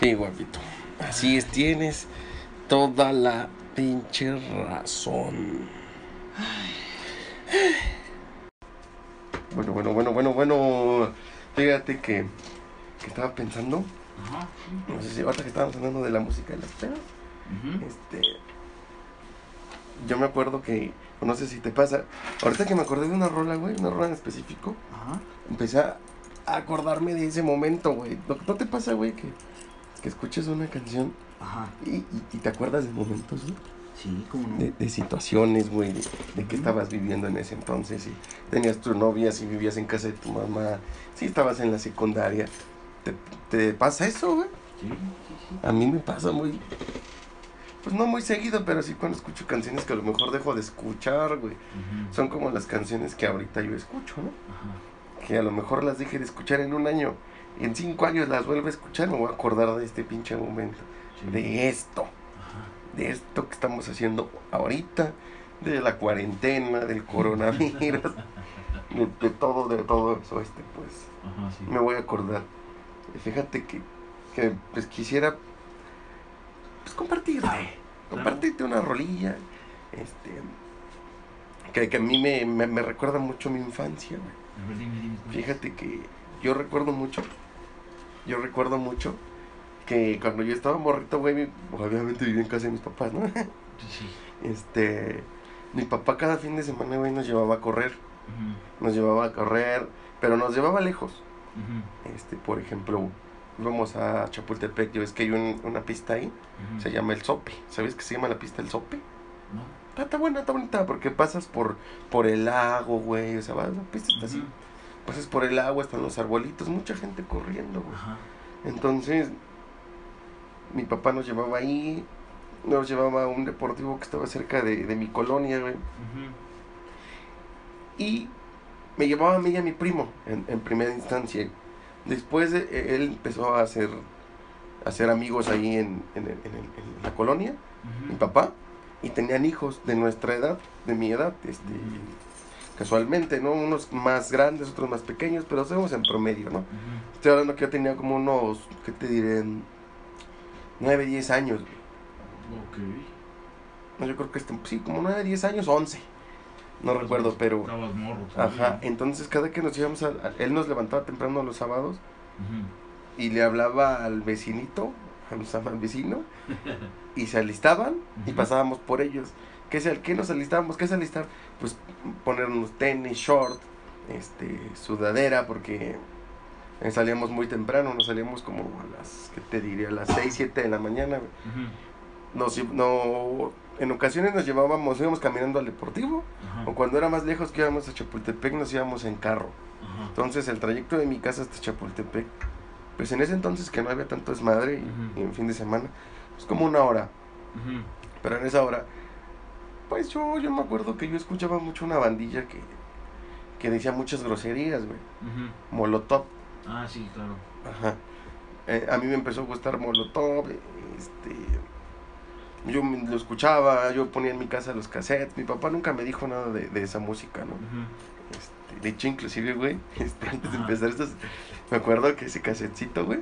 Sí, guapito. Así es, tienes toda la pinche razón. Bueno, bueno, bueno, bueno, bueno. Fíjate que, que estaba pensando, Ajá, sí. no sé si ahorita que estábamos hablando de la música de las pedas, Ujú. este, yo me acuerdo que, no sé si te pasa, ahorita que me acordé de una rola, güey, una rola en específico, Ajá. empecé a acordarme de ese momento, güey. ¿No, no te pasa, güey, que, que escuches una canción Ajá. y, y- y te acuerdas de momentos, ¿no? Sí, como no. de, de situaciones, güey, de, de que estabas viviendo en ese entonces, si tenías tu novia, si vivías en casa de tu mamá, si estabas en la secundaria. ¿Te, te pasa eso, güey? Sí, sí, sí. A mí me pasa muy... Pues no muy seguido, pero sí cuando escucho canciones que a lo mejor dejo de escuchar, güey. Son como las canciones que ahorita yo escucho, ¿no? Que a lo mejor las deje de escuchar en un año y en cinco años las vuelvo a escuchar, me voy a acordar de este pinche momento, Sí. de esto. De esto que estamos haciendo ahorita, de la cuarentena, del coronavirus, de, de todo, de todo eso, este, pues, Ajá, sí. me voy a acordar. Fíjate que, que pues quisiera, pues compartirte, compartirte una rolilla, este, que, que a mí me, me, me recuerda mucho mi infancia. Fíjate que yo recuerdo mucho, yo recuerdo mucho que cuando yo estaba morrito, güey, obviamente vivía en casa de mis papás, ¿no? Sí. Este, mi papá cada fin de semana, güey, nos llevaba a correr, nos llevaba a correr, pero nos llevaba lejos. Este, por ejemplo, íbamos a Chapultepec, yo ves que hay un- una pista ahí, se llama El Sope. ¿Sabes que se llama la pista El Sope? ¿No? Está, está buena, está bonita, porque pasas por, por el lago, güey, o sea, vas, la pista está así. Pasas por el agua, están los arbolitos, mucha gente corriendo, güey. Entonces, mi papá nos llevaba ahí, nos llevaba a un deportivo que estaba cerca de, de mi colonia, güey. Y me llevaba a mí y a mi primo en, en primera instancia. Después de- eh, él empezó a hacer, a hacer amigos ahí en, en el- en el- en la colonia, mi papá, y tenían hijos de nuestra edad, de mi edad, este, casualmente, ¿no? Unos más grandes, otros más pequeños, pero somos en promedio, ¿no? Estoy hablando que yo tenía como unos, ¿qué te diré? 9, 10 años. güey. Ok. No, yo creo que este- sí, como 9, 10 años, 11. No recuerdo, pero... Estabas morro. Ajá, entonces cada que nos íbamos a, a- Él nos levantaba temprano los sábados Ujú, y le hablaba al vecinito, al vecino, y se alistaban y pasábamos por ellos. ¿Qué, es el, ¿Qué nos alistábamos? ¿Qué es alistar? Pues ponernos tenis, short, este, sudadera, porque eh, salíamos muy temprano, nos salíamos como a las, ¿qué te diría? A las 6, 7 de la mañana. güey. Nos, no, en ocasiones nos llevábamos, íbamos caminando al deportivo, Ajá. o cuando era más lejos que íbamos a Chapultepec, nos íbamos en carro. Ajá. Entonces el trayecto de mi casa hasta Chapultepec, pues en ese entonces que no había tanto desmadre y, en fin de semana, pues como una hora. Pero en esa hora, pues yo, yo me acuerdo que yo escuchaba mucho una bandilla que, que decía muchas groserías, güey. Molotov, Ah, sí, claro. ajá. Eh, a mí me empezó a gustar Molotov, este... Yo me- lo escuchaba, yo ponía en mi casa los cassettes. Mi papá nunca me dijo nada de, de esa música, ¿no? Este, de hecho, inclusive, güey, este, antes de empezar estos, me acuerdo que ese casetcito, güey,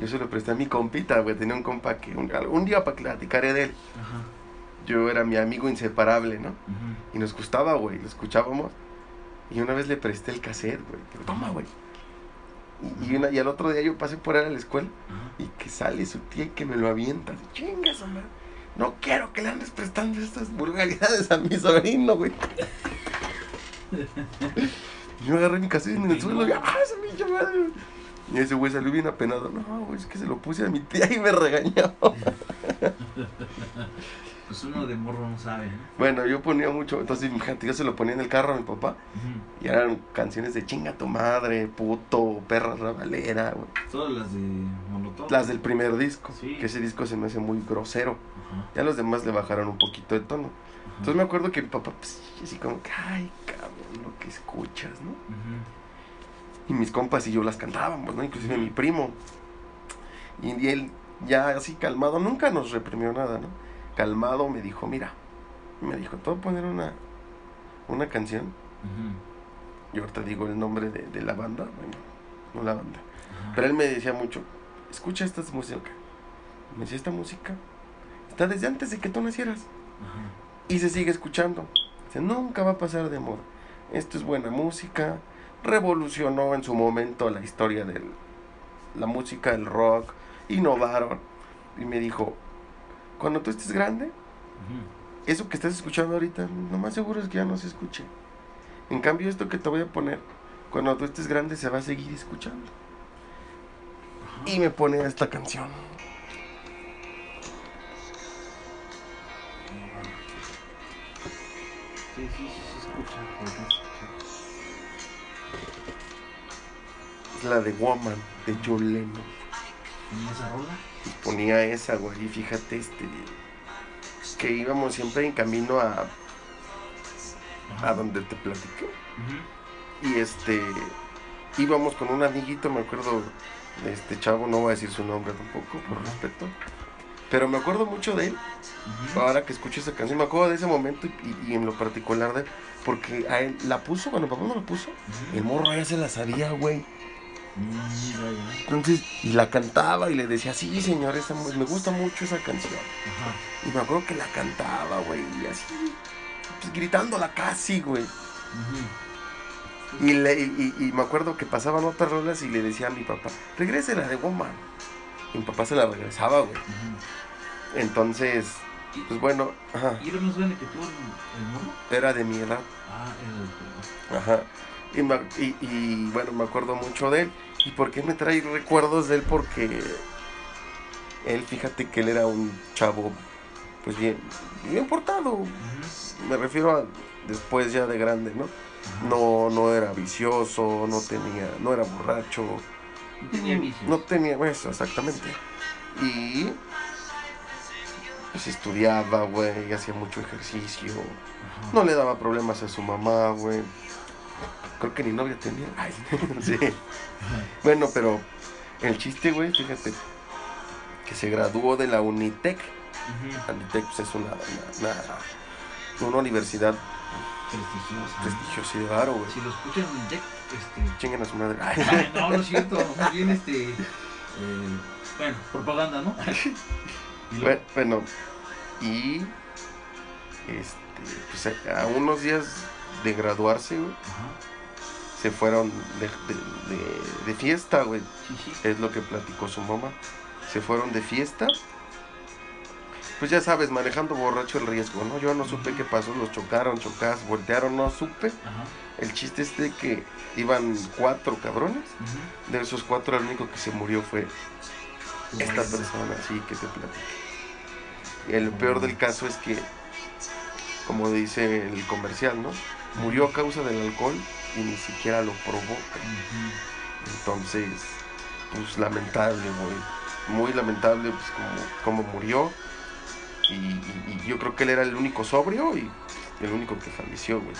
yo se lo presté a mi compita, güey, tenía un compa que un, un día para platicaré de él, Ajá. yo era mi amigo inseparable, ¿no? Y nos gustaba, güey, lo escuchábamos, y una vez le presté el cassette, güey, toma, güey. Y, y, una- y al otro día yo pasé por él a la escuela, y que sale su tía y que me lo avienta, chingas, hombre. No quiero que le andes prestando estas vulgaridades a mi sobrino, güey. Yo agarré mi cassette en el suelo y ¡ah, esa pinche madre! Y ese güey salió bien apenado. No, güey, es que se lo puse a mi tía y me regañó. Pues uno de morro no sabe, ¿no? Bueno, yo ponía mucho. Entonces, imagínate, yo se lo ponía en el carro a mi papá. Y eran canciones de chinga tu madre, puto, perra rabalera, güey. Todas las de Molotov. Las del primer disco. Sí. Que ese disco se me hace muy grosero. Ya los demás le bajaron un poquito de tono. Entonces me acuerdo que mi papá, pues, así como que, ay, cabrón, lo que escuchas, ¿no? Y mis compas y yo las cantábamos, ¿no? Inclusive mi primo. Y él, ya así calmado, nunca nos reprimió nada, ¿no? Calmado me dijo, mira, me dijo, te voy a poner una, una canción. Ujú. Yo ahorita digo el nombre de, de la banda, bueno, no la banda. Pero él me decía mucho, escucha esta música. Me decía, esta música está desde antes de que tú nacieras. Y se sigue escuchando. Dice, nunca va a pasar de moda. Esto es buena música. Revolucionó en su momento la historia de la música, el rock. Innovaron. Y me dijo, cuando tú estés grande, eso que estás escuchando ahorita, lo más seguro es que ya no se escuche. En cambio, esto que te voy a poner, cuando tú estés grande, se va a seguir escuchando. Y me pone esta canción. Sí, sí, sí, se escucha. Es la de Woman, de John Lennon. ¿En esa rola? Ponía esa, güey, y fíjate, este, que íbamos siempre en camino a, a donde te platiqué, y este, íbamos con un amiguito, me acuerdo de este chavo, no voy a decir su nombre tampoco, por respeto, pero me acuerdo mucho de él, ahora que escucho esa canción, me acuerdo de ese momento y, y- en lo particular de él, porque a él la puso, cuando papá no la puso, el morro ya se la sabía, güey. Entonces, y la cantaba y le decía, sí, señor, esa me gusta mucho esa canción. Ajá. Y me acuerdo que la cantaba, güey, y así, pues, gritándola casi, güey. Y, le, y, y- me acuerdo que pasaban otras rolas y le decía a mi papá, regrese la de Woman. Y mi papá se la regresaba, güey. Entonces, ¿Y, pues bueno, ajá, ¿y era más grande que tú el, morro? era de mi edad. Ah, era el Ajá. Y, me- y, y, bueno, me acuerdo mucho de él. ¿Y por qué me trae recuerdos de él? Porque él, fíjate que él era un chavo, pues bien, bien portado. Me refiero a después ya de grande, ¿no? No, no era vicioso, no tenía, no era borracho. No tenía vicios. No tenía eso, exactamente. Y pues estudiaba, güey, hacía mucho ejercicio. No le daba problemas a su mamá, güey. Creo que ni novia tenía. Ay, sí. Bueno, pero el chiste, güey, fíjate que se graduó de la Unitec. La Unitec pues, es una, una, una- una universidad Prestigioso. ¿no? prestigiosa, güey. Si lo escuchan en Jack, este. Chingan a su madre. Ay. Ay, no, no es cierto. Más bien, este. eh, bueno, propaganda, ¿no? Y luego- Bue- Bueno, y este, pues a a unos días de graduarse, güey, Ajá. Se fueron de, de- de- de fiesta, güey. Es lo que platicó su mamá. Se fueron de fiesta. Pues ya sabes, manejando borracho el riesgo, ¿no? Yo no supe qué pasó, los chocaron, chocas, voltearon, no supe. Ajá. El chiste es de que iban cuatro cabrones. De esos cuatro, el único que se murió fue esta persona, sí, que te platico. Y el peor del caso es que, como dice el comercial, ¿no? Murió a causa del alcohol y ni siquiera lo provoca. Entonces, pues lamentable, güey. Muy lamentable, pues como, como murió. Y, y- y yo creo que él era el único sobrio y el único que falleció, güey.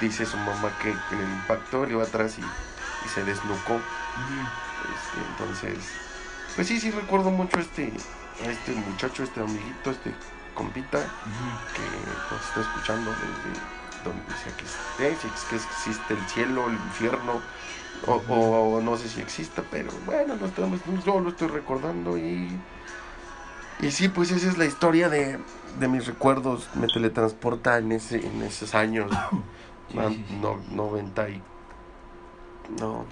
Dice su mamá que en el impacto él iba atrás y, y se desnucó. Este, entonces, pues sí, sí recuerdo mucho a este, este muchacho, este amiguito, este compita que nos está escuchando desde donde sea que esté, si es que existe el cielo, el infierno, o, o- no sé si exista, pero bueno, lo estamos, yo lo estoy recordando y... Y sí, pues esa es la historia de, de mis recuerdos, me teletransporta en, ese, en esos años, Sí, sí, sí. no- 90 y... No,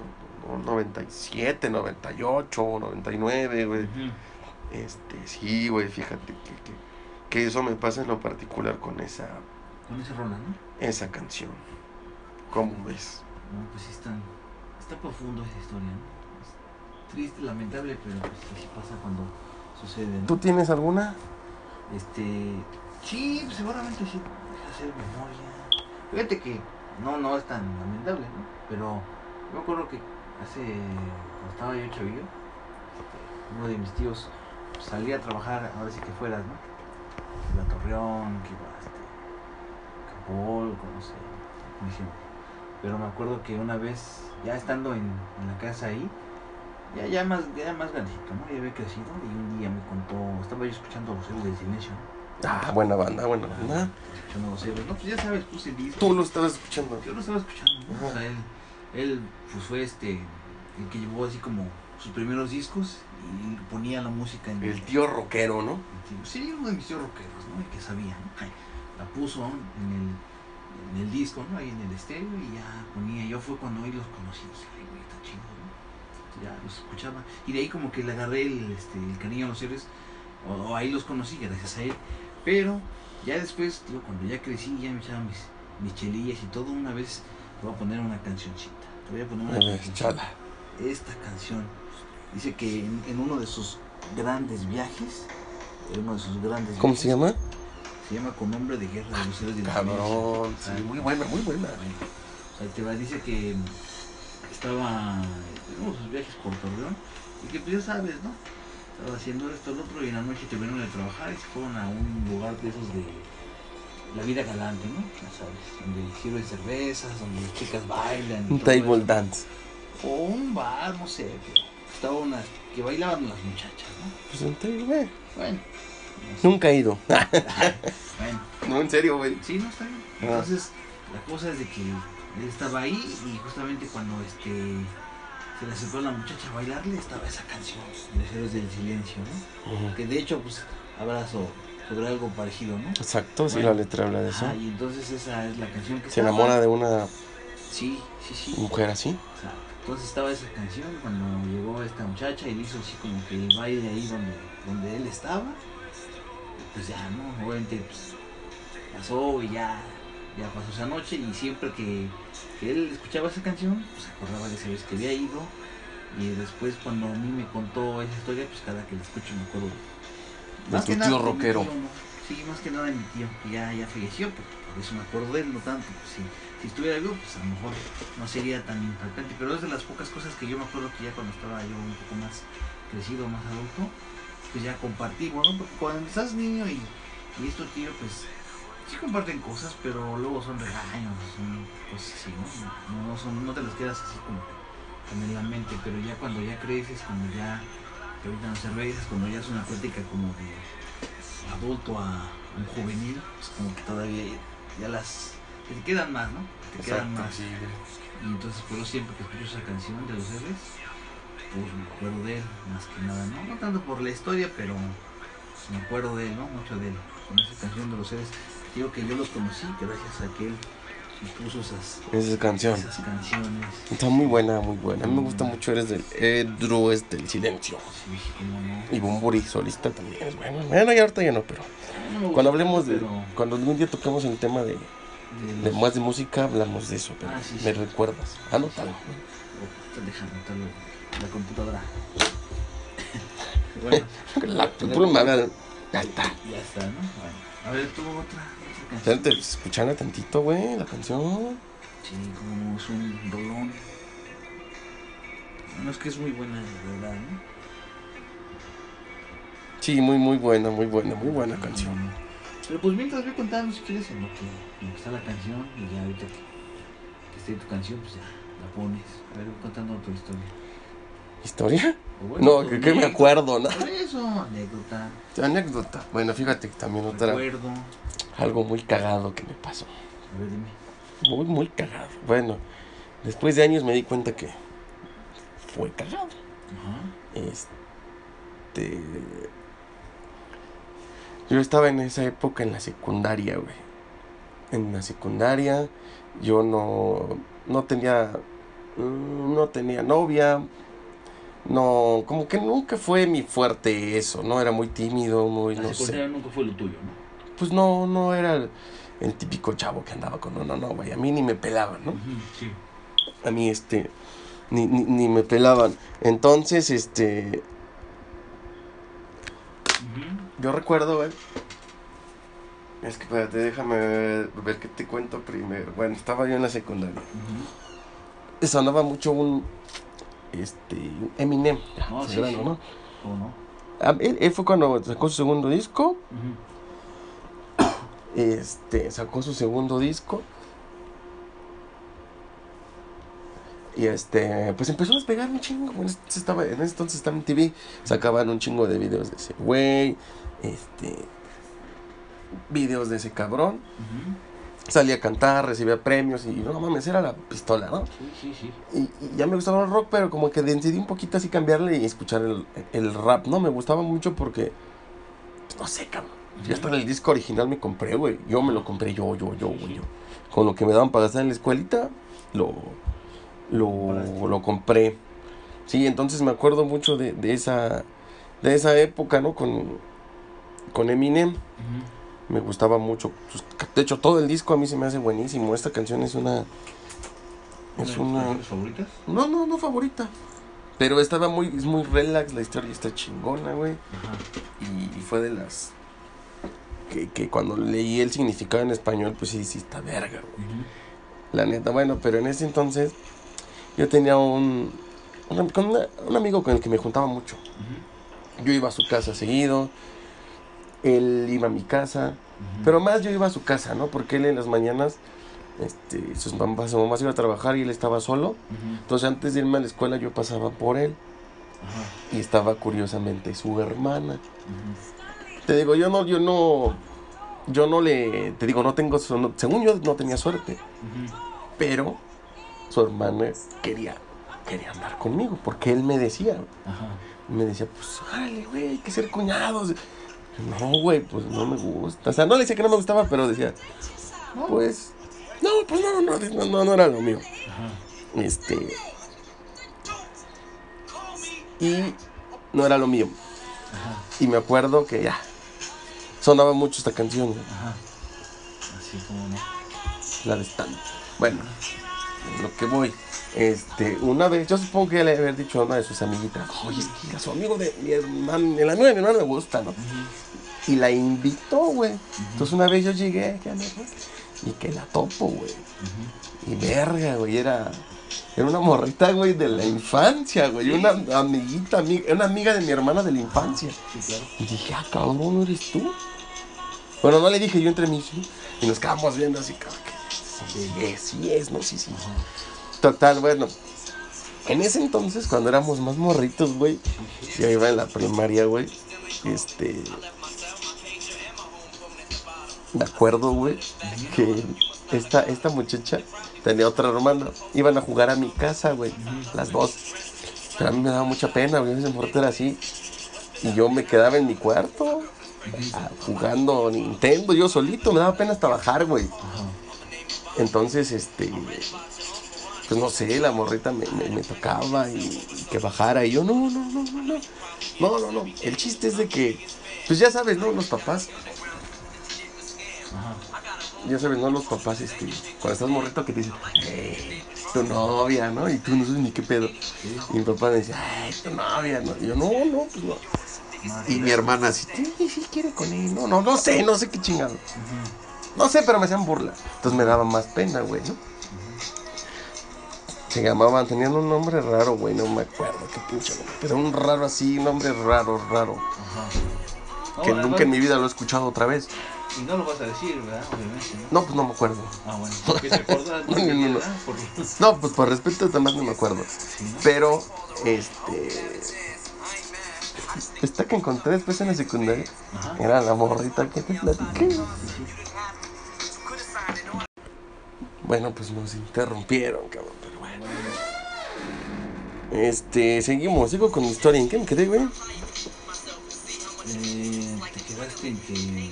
no, no, 97, 98, 99, güey. Este, sí, güey, fíjate que, que, que eso me pasa en lo particular con esa, Con ¿no? Esa canción. ¿Cómo ves? No, pues sí está, está profundo esa historia, ¿no? Es triste, lamentable, pero pues así pasa cuando sucede, ¿no? ¿Tú tienes alguna? Este. Sí, pues, seguramente sí. Deja hacer memoria. Fíjate que no, no es tan lamentable, ¿no? Pero yo me acuerdo que hace. Cuando estaba yo chavillo, uno de mis tíos salía a trabajar, ahora sí que fueras, ¿no? Iba a Torreón, que iba a este. Capolco, no sé, un ejemplo. Pero me acuerdo que una vez, ya estando en, en la casa ahí, ya, ya más, ya más grandecito, ¿no? Ya había crecido y un día me contó, estaba yo escuchando los héroes del silencio, ¿no? Ah, buena banda, buena banda. Escuchando los héroes, no, pues ya sabes, puse el disco. Tú lo estabas escuchando. Yo lo estaba escuchando. O sea, él, él, pues fue este, el que llevó así como sus primeros discos y ponía la música en El tío rockero, ¿no? Sí, uno de mis tíos rockeros, ¿no? El que sabía, ¿no? La puso en el, en el disco, ¿no? Ahí en el estéreo y ya ponía. Yo fue cuando ahí los conocí. Dije, ay, güey, está chido, ¿no? Ya los escuchaba. Y de ahí como que le agarré el, este, el cariño a los héroes. O, o ahí los conocí gracias a él. Pero ya después, tío, cuando ya crecí, ya me echaba mis, mis chelillas y todo, una vez te voy a poner una cancioncita. Te voy a poner una cancioncita chala. esta canción dice que en, en uno de sus grandes viajes, en uno de sus grandes ¿Cómo viajes, se llama? Se llama Con nombre de guerra de los héroes de la Cabrón, sí, muy buena, muy buena. Bueno, te va, dice que estaba en uno de sus viajes por Torreón y que pues ya sabes, ¿no? Estaba haciendo esto, lo otro y en la noche terminaron de trabajar y se fueron a un lugar de esos de la vida galante, ¿no? Ya sabes, donde sirven cervezas, donde las chicas bailan. Un eso. table dance. O un bar, no sé, pero estaba unas que bailaban las muchachas, ¿no? Pues un table. Bueno. Nunca he ido. bueno, no, en serio, güey. sí, no está bien. Ah. Entonces, la cosa es de que él estaba ahí y justamente cuando este se le acercó a la muchacha a bailarle estaba esa canción de Héroes del Silencio, ¿no? Que de hecho, pues, habla so- sobre algo parecido, ¿no? Exacto, sí, Bueno. la letra habla de eso. Ah, y entonces esa es la canción que Se estaba. enamora de una Sí, sí, sí. Mujer así. Exacto. Entonces estaba esa canción cuando llegó esta muchacha y le hizo así como que el baile ahí donde, donde él estaba. Pues ya, ¿no? Obviamente pues, pasó y ya, ya pasó esa noche y siempre que, que él escuchaba esa canción, pues acordaba de esa vez que había ido. Y después cuando a mí me contó esa historia, pues cada que la escucho me acuerdo. De tu que nada tío de rockero. tío, ¿no? Sí, más que nada de mi tío, que ya, ya falleció, pero por eso me acuerdo de él, no tanto. Pues, si, si estuviera vivo, pues a lo mejor no sería tan impactante, pero es de las pocas cosas que yo me acuerdo que ya cuando estaba yo un poco más crecido, más adulto, pues ya compartimos, ¿no? Porque cuando estás niño y, y es tu tío, pues sí comparten cosas, pero luego son regaños, son cosas así, ¿no? No, no son, no te las quedas así como, como en la mente, pero ya cuando ya creces, cuando ya, que ahorita no se cuando ya es una plática como de adulto a un juvenil, pues como que todavía ya las, te quedan más, ¿no? Te quedan más. sí. Y entonces, por eso siempre que escucho esa canción de los R's, pues me acuerdo de él, más que nada, ¿no? No tanto por la historia, pero me acuerdo de él, ¿no? Mucho de él, con esa canción de los R's. Digo que yo los conocí gracias a que él puso esas, Esa canción. esas canciones. Está muy buena, muy buena. A mí me gusta mucho. Eres del Edru, es del silencio. Sí, cómo no. Y Bumburi, solista también es bueno. Bueno, ya ahorita ya no, pero No me cuando gusta, hablemos de. pero Cuando algún día toquemos el tema de, de de los- más de música, hablamos de eso. Pero Ah, sí, me sí. recuerdas. Anótalo. Déjame anotarlo la computadora. bueno, La madre. Ya está. ya está, ¿no? Bueno, a ver, tú otra, otra canción. Espérate, pues, escuchando tantito, güey, la canción. Sí, como es un rolón. No es que es muy buena, de verdad, ¿no? Sí, muy, muy buena, muy buena, muy buena canción. Pero pues mientras voy contando si quieres en lo que, en lo que está la canción y ya ahorita que, que esté tu canción, pues ya la pones. A ver, voy contando tu historia. ¿Historia? Bueno, No, tu que, que me anécdota. acuerdo, ¿no? Por eso, anécdota, Anécdota. Bueno, fíjate que también otra. recuerdo. Algo muy cagado que me pasó. A ver, dime. Muy, muy cagado. Bueno, después de años me di cuenta que fue cagado. Ajá. Este. Yo estaba en esa época en la secundaria, güey. En la secundaria yo no, no tenía, mm, no tenía novia. No, como que nunca fue mi fuerte eso, ¿no? Era muy tímido, muy, La no sé. nunca fue lo tuyo, ¿no? Pues no, no era el, el típico chavo que andaba con no, no, güey. A mí ni me pelaban, ¿no? Sí. a mí este ni, ni, ni me pelaban entonces este yo recuerdo güey es que espérate déjame ver, ver qué te cuento primero bueno estaba yo en la secundaria Ujú. sonaba mucho un este Eminem. Ya, No, sí, grano, sí. ¿no? Ah, él, él fue cuando sacó su segundo disco. Este sacó su segundo disco. Y este pues empezó a despegar un chingo. Bueno, este estaba en ese entonces estaba en TV sacaban un chingo de videos de ese güey este videos de ese cabrón. Ujú. Salía a cantar recibía premios y no mames era la pistola no Sí, sí, sí. y, y ya me gustaba el rock pero como que decidí un poquito así cambiarle y escuchar el, el rap no me gustaba mucho porque pues, no sé cabrón ya hasta el disco original me compré, güey. Yo me lo compré yo, yo, yo, güey. yo. Con lo que me daban para gastar en la escuelita, lo, lo, Compraste. lo compré. Sí, entonces me acuerdo mucho de, de esa de esa época, ¿no? Con, con Eminem. Ujú. Me gustaba mucho. sus- De hecho, todo el disco a mí se me hace buenísimo. Esta canción es una... Es ¿Una una... favoritas? No, no, no favorita. Pero estaba muy, es muy relax, la historia está chingona, güey. Ajá. Y, y fue de las que, que cuando leí el significado en español, pues sí, sí está verga, güey. Ujú. La neta, bueno, pero en ese entonces yo tenía un, un, con una- un amigo con el que me juntaba mucho. Ujú. Yo iba a su casa seguido, él iba a mi casa, pero más yo iba a su casa, ¿no? Porque él en las mañanas, este, sus mamás, su mamá se iba a trabajar y él estaba solo. Entonces antes de irme a la escuela yo pasaba por él. Y estaba curiosamente su hermana. Te digo, yo no, yo no, yo no le, te digo, no tengo, no- según yo no tenía suerte, pero su hermana quería, quería andar conmigo, porque él me decía, me decía, pues, órale, güey, hay que ser cuñados. No, güey, pues no me gusta. O sea, no le decía que no me gustaba, pero decía, pues, no, pues no, no, no, no, no era lo mío. Ajá. Este. Y no era lo mío. Ajá. Y me acuerdo que ya. Sonaba mucho esta canción, güey, Ajá. Así como no. la de Stan. Bueno, lo que voy. Este, una vez, yo supongo que le había dicho a una de sus amiguitas, oye, es que a su amigo de mi hermano, el amigo de mi hermano me gusta, ¿no? Y la invitó, güey. Entonces una vez yo llegué, y que la topo, güey. Y verga, güey, era, era una morrita, güey, de la infancia, güey. Una amiguita, amiga, una amiga de mi hermana de la infancia. Sí, claro. Y dije, ah, cabrón, ¿no eres tú? Bueno, no le dije yo entre mí, sí. Y nos quedamos viendo así, que sí es, sí es, no, sí, sí. Total, bueno. En ese entonces, cuando éramos más morritos, güey, yo iba en la primaria, güey, este... Me acuerdo, güey, que esta, esta muchacha tenía otra hermana. Iban a jugar a mi casa, güey, las dos. Pero a mí me daba mucha pena, güey, ese morrito era así. Y yo me quedaba en mi cuarto, jugando Nintendo, yo solito, me daba pena hasta bajar, güey. Entonces, este, pues no sé, la morrita me, me- tocaba y, y que bajara. Y yo, no, no, no, no, no. No, no, no. El chiste es de que, pues ya sabes, ¿no? Los papás. Ya sabes, ¿no? Los papás, este, cuando estás morrito que te dicen, "Eh, tu novia, ¿no? Y tú no sabes ni qué pedo. Y mi papá me dice, ay, tu novia, ¿no? Y yo, no, no, pues no. Madre. Y mi hermana así, sí, sí, quiere con él. No, no, no sé, no sé qué chingado. No sé, pero me hacían burla. Entonces me daba más pena, güey, ¿no? Se llamaban, tenían un nombre raro, güey, no me acuerdo qué pinche nombre. Pero un raro así, un nombre raro, raro. Ajá. Que No, nunca en mi vida lo he escuchado otra vez. Y no lo vas a decir, ¿verdad? Obviamente, ¿no? No, pues no me acuerdo. Ah, bueno. Porque te acordás, No, no, no. No, pues por respeto además no me acuerdo. Sí, ¿no? Pero, este... Esta que encontré después en la secundaria Ajá. era la morrita que te platiqué. Bueno, pues nos interrumpieron, cabrón, pero bueno. Este, seguimos, sigo con mi historia. ¿En qué me quedé, güey? Eh, te quedaste en que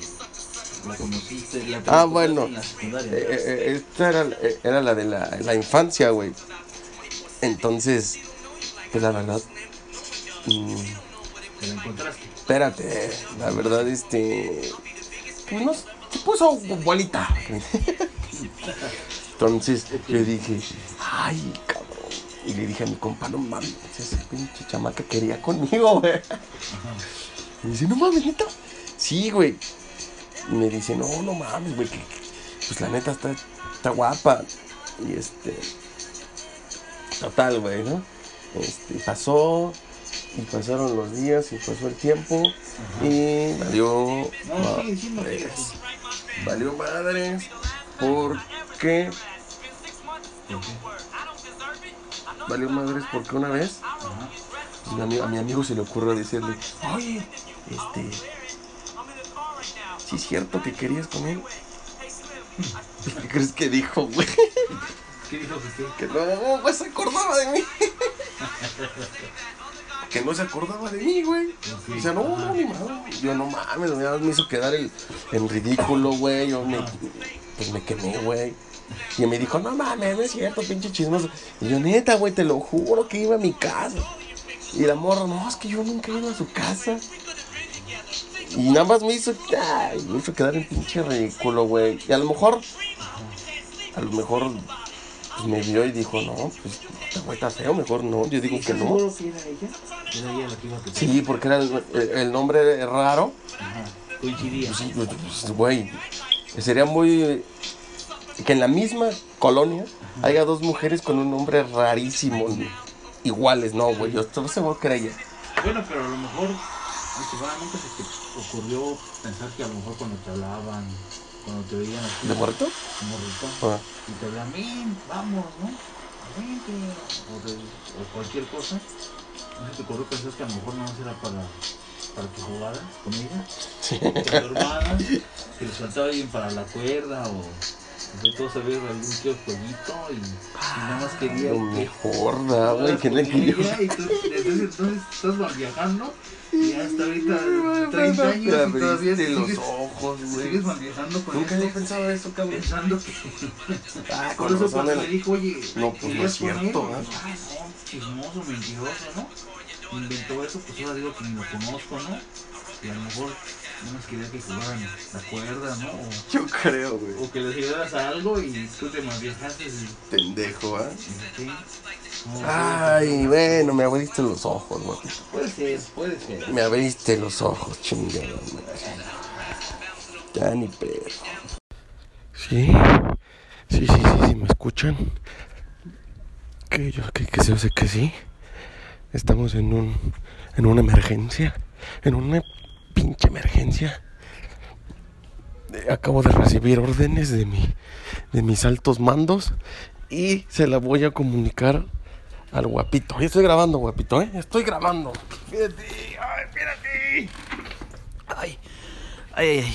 la conociste. La Ah, bueno. En la. Eh, eh, eh, esta era, eh, era la de la, la infancia, güey. Entonces, pues la verdad. mm, Te la encontraste. espérate, la verdad, este. Pues no, se puso bolita. Entonces yo dije, ay, cabrón. Y le dije a mi compa, no mames, esa pinche chamaca quería conmigo, güey. Y dice, no mames, neta. Sí, güey. Me dice, no, no mames, güey, pues la neta está, está guapa. Y este. Total, güey, ¿no? Este, pasó. Y pasaron los días y pasó el tiempo. Y valió. Madres. Valió madres. Porque. Valió madres porque una vez. Ajá. ami- a mi amigo se le ocurrió decirle, oye, este, ¿sí es cierto que querías él? ¿Qué crees que dijo, güey? ¿Qué dijo que Que no, güey, se acordaba de mí. que no se acordaba de mí, güey. O sea, no, no, ni madre. Yo no mames, ya me hizo quedar el, en ridículo, güey. Yo me, pues me quemé, güey. Y me dijo, no mames, no es cierto, pinche chismoso. Y yo, neta, güey, te lo juro que iba a mi casa. Y la morra, no, es que yo nunca ido a su casa. Y nada más me hizo, ay, me hizo quedar en pinche ridículo, güey. Y a lo mejor, a lo mejor, pues me vio y dijo, no, pues, güey está feo, mejor no. Yo digo que ¿Estás no. seguro que era ella? Era ella la que iba a tocar. Sí, porque era el, nombre raro. Ajá. Coincidía. Pues sí, pues, pues, güey. Sería muy. Que en la misma colonia haya dos mujeres con un nombre rarísimo. Iguales, no, güey. Yo estoy seguro que era ella. Bueno, pero a lo mejor, ahí te va, nunca se te ocurrió pensar que a lo mejor cuando te hablaban, cuando te veían así, ¿De muerto? como rito, Ah, y te ven, vamos, ¿no? Vente, o, de- o cualquier cosa, no se te ocurrió pensar que a lo mejor no era para, para que jugaras con ella, sí. tu hermana, que les faltaba alguien para la cuerda, o Intentó saber algún que otro jueguito y, y nada más quería Lo que- mejor, da, güey, que le que y tú- desde ese entonces estás viajando y hasta ahorita 30 Te años y todavía abriste los sigues, ojos, güey. sigues con Nunca había pensado eso, cabrón. pensando que Ah, por eso cuando el- me dijo oye No, pues, no ¿querías es cierto? ¿eh? No, chismoso mentiroso no inventó eso pues ahora digo que ni lo conozco no y a lo mejor no nos quería que jugaran la cuerda no o, Yo creo, güey. o que les ayudaras a algo y tú te mal viajaste y, Pendejo, ¿ah? y sí. Ay, bueno, me abriste los ojos, güey. puede ser puede ser Me abriste los ojos, chingada. Ya ni pedo. Sí, sí, sí, sí, sí, me escuchan. Que yo que, que se sé que sí. Estamos en un en una emergencia, en una pinche emergencia. Acabo de recibir órdenes de mi de mis altos mandos y se la voy a comunicar al guapito. Ya estoy grabando, guapito, ¿eh? Estoy grabando. Fíjate, ay, fíjate. Ay, ay, ay.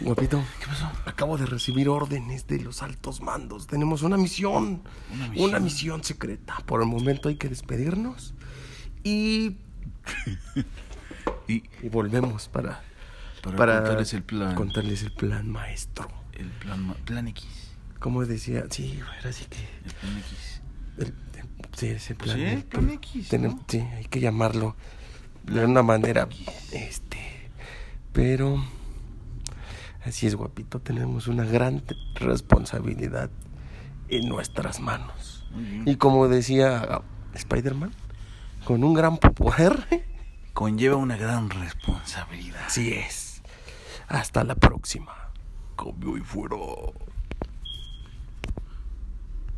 Guapito, ¿qué pasó? Acabo de recibir órdenes de los altos mandos. Tenemos una misión. Una Una misión. misión, secreta. Por el momento hay que despedirnos. Y, y y volvemos para, para, contarles el plan contarles el plan maestro. el plan ma- plan X Como decía, sí, ahora sí que. el plan X el- sí, ese Pues plan. sí, plan X. Sí, hay que llamarlo de una manera. Este. Pero. Así es, guapito. Tenemos una gran responsabilidad en nuestras manos. Y como decía Spider-Man, con un gran poder. conlleva una gran responsabilidad Así es. Hasta la próxima. Cambio y fuera.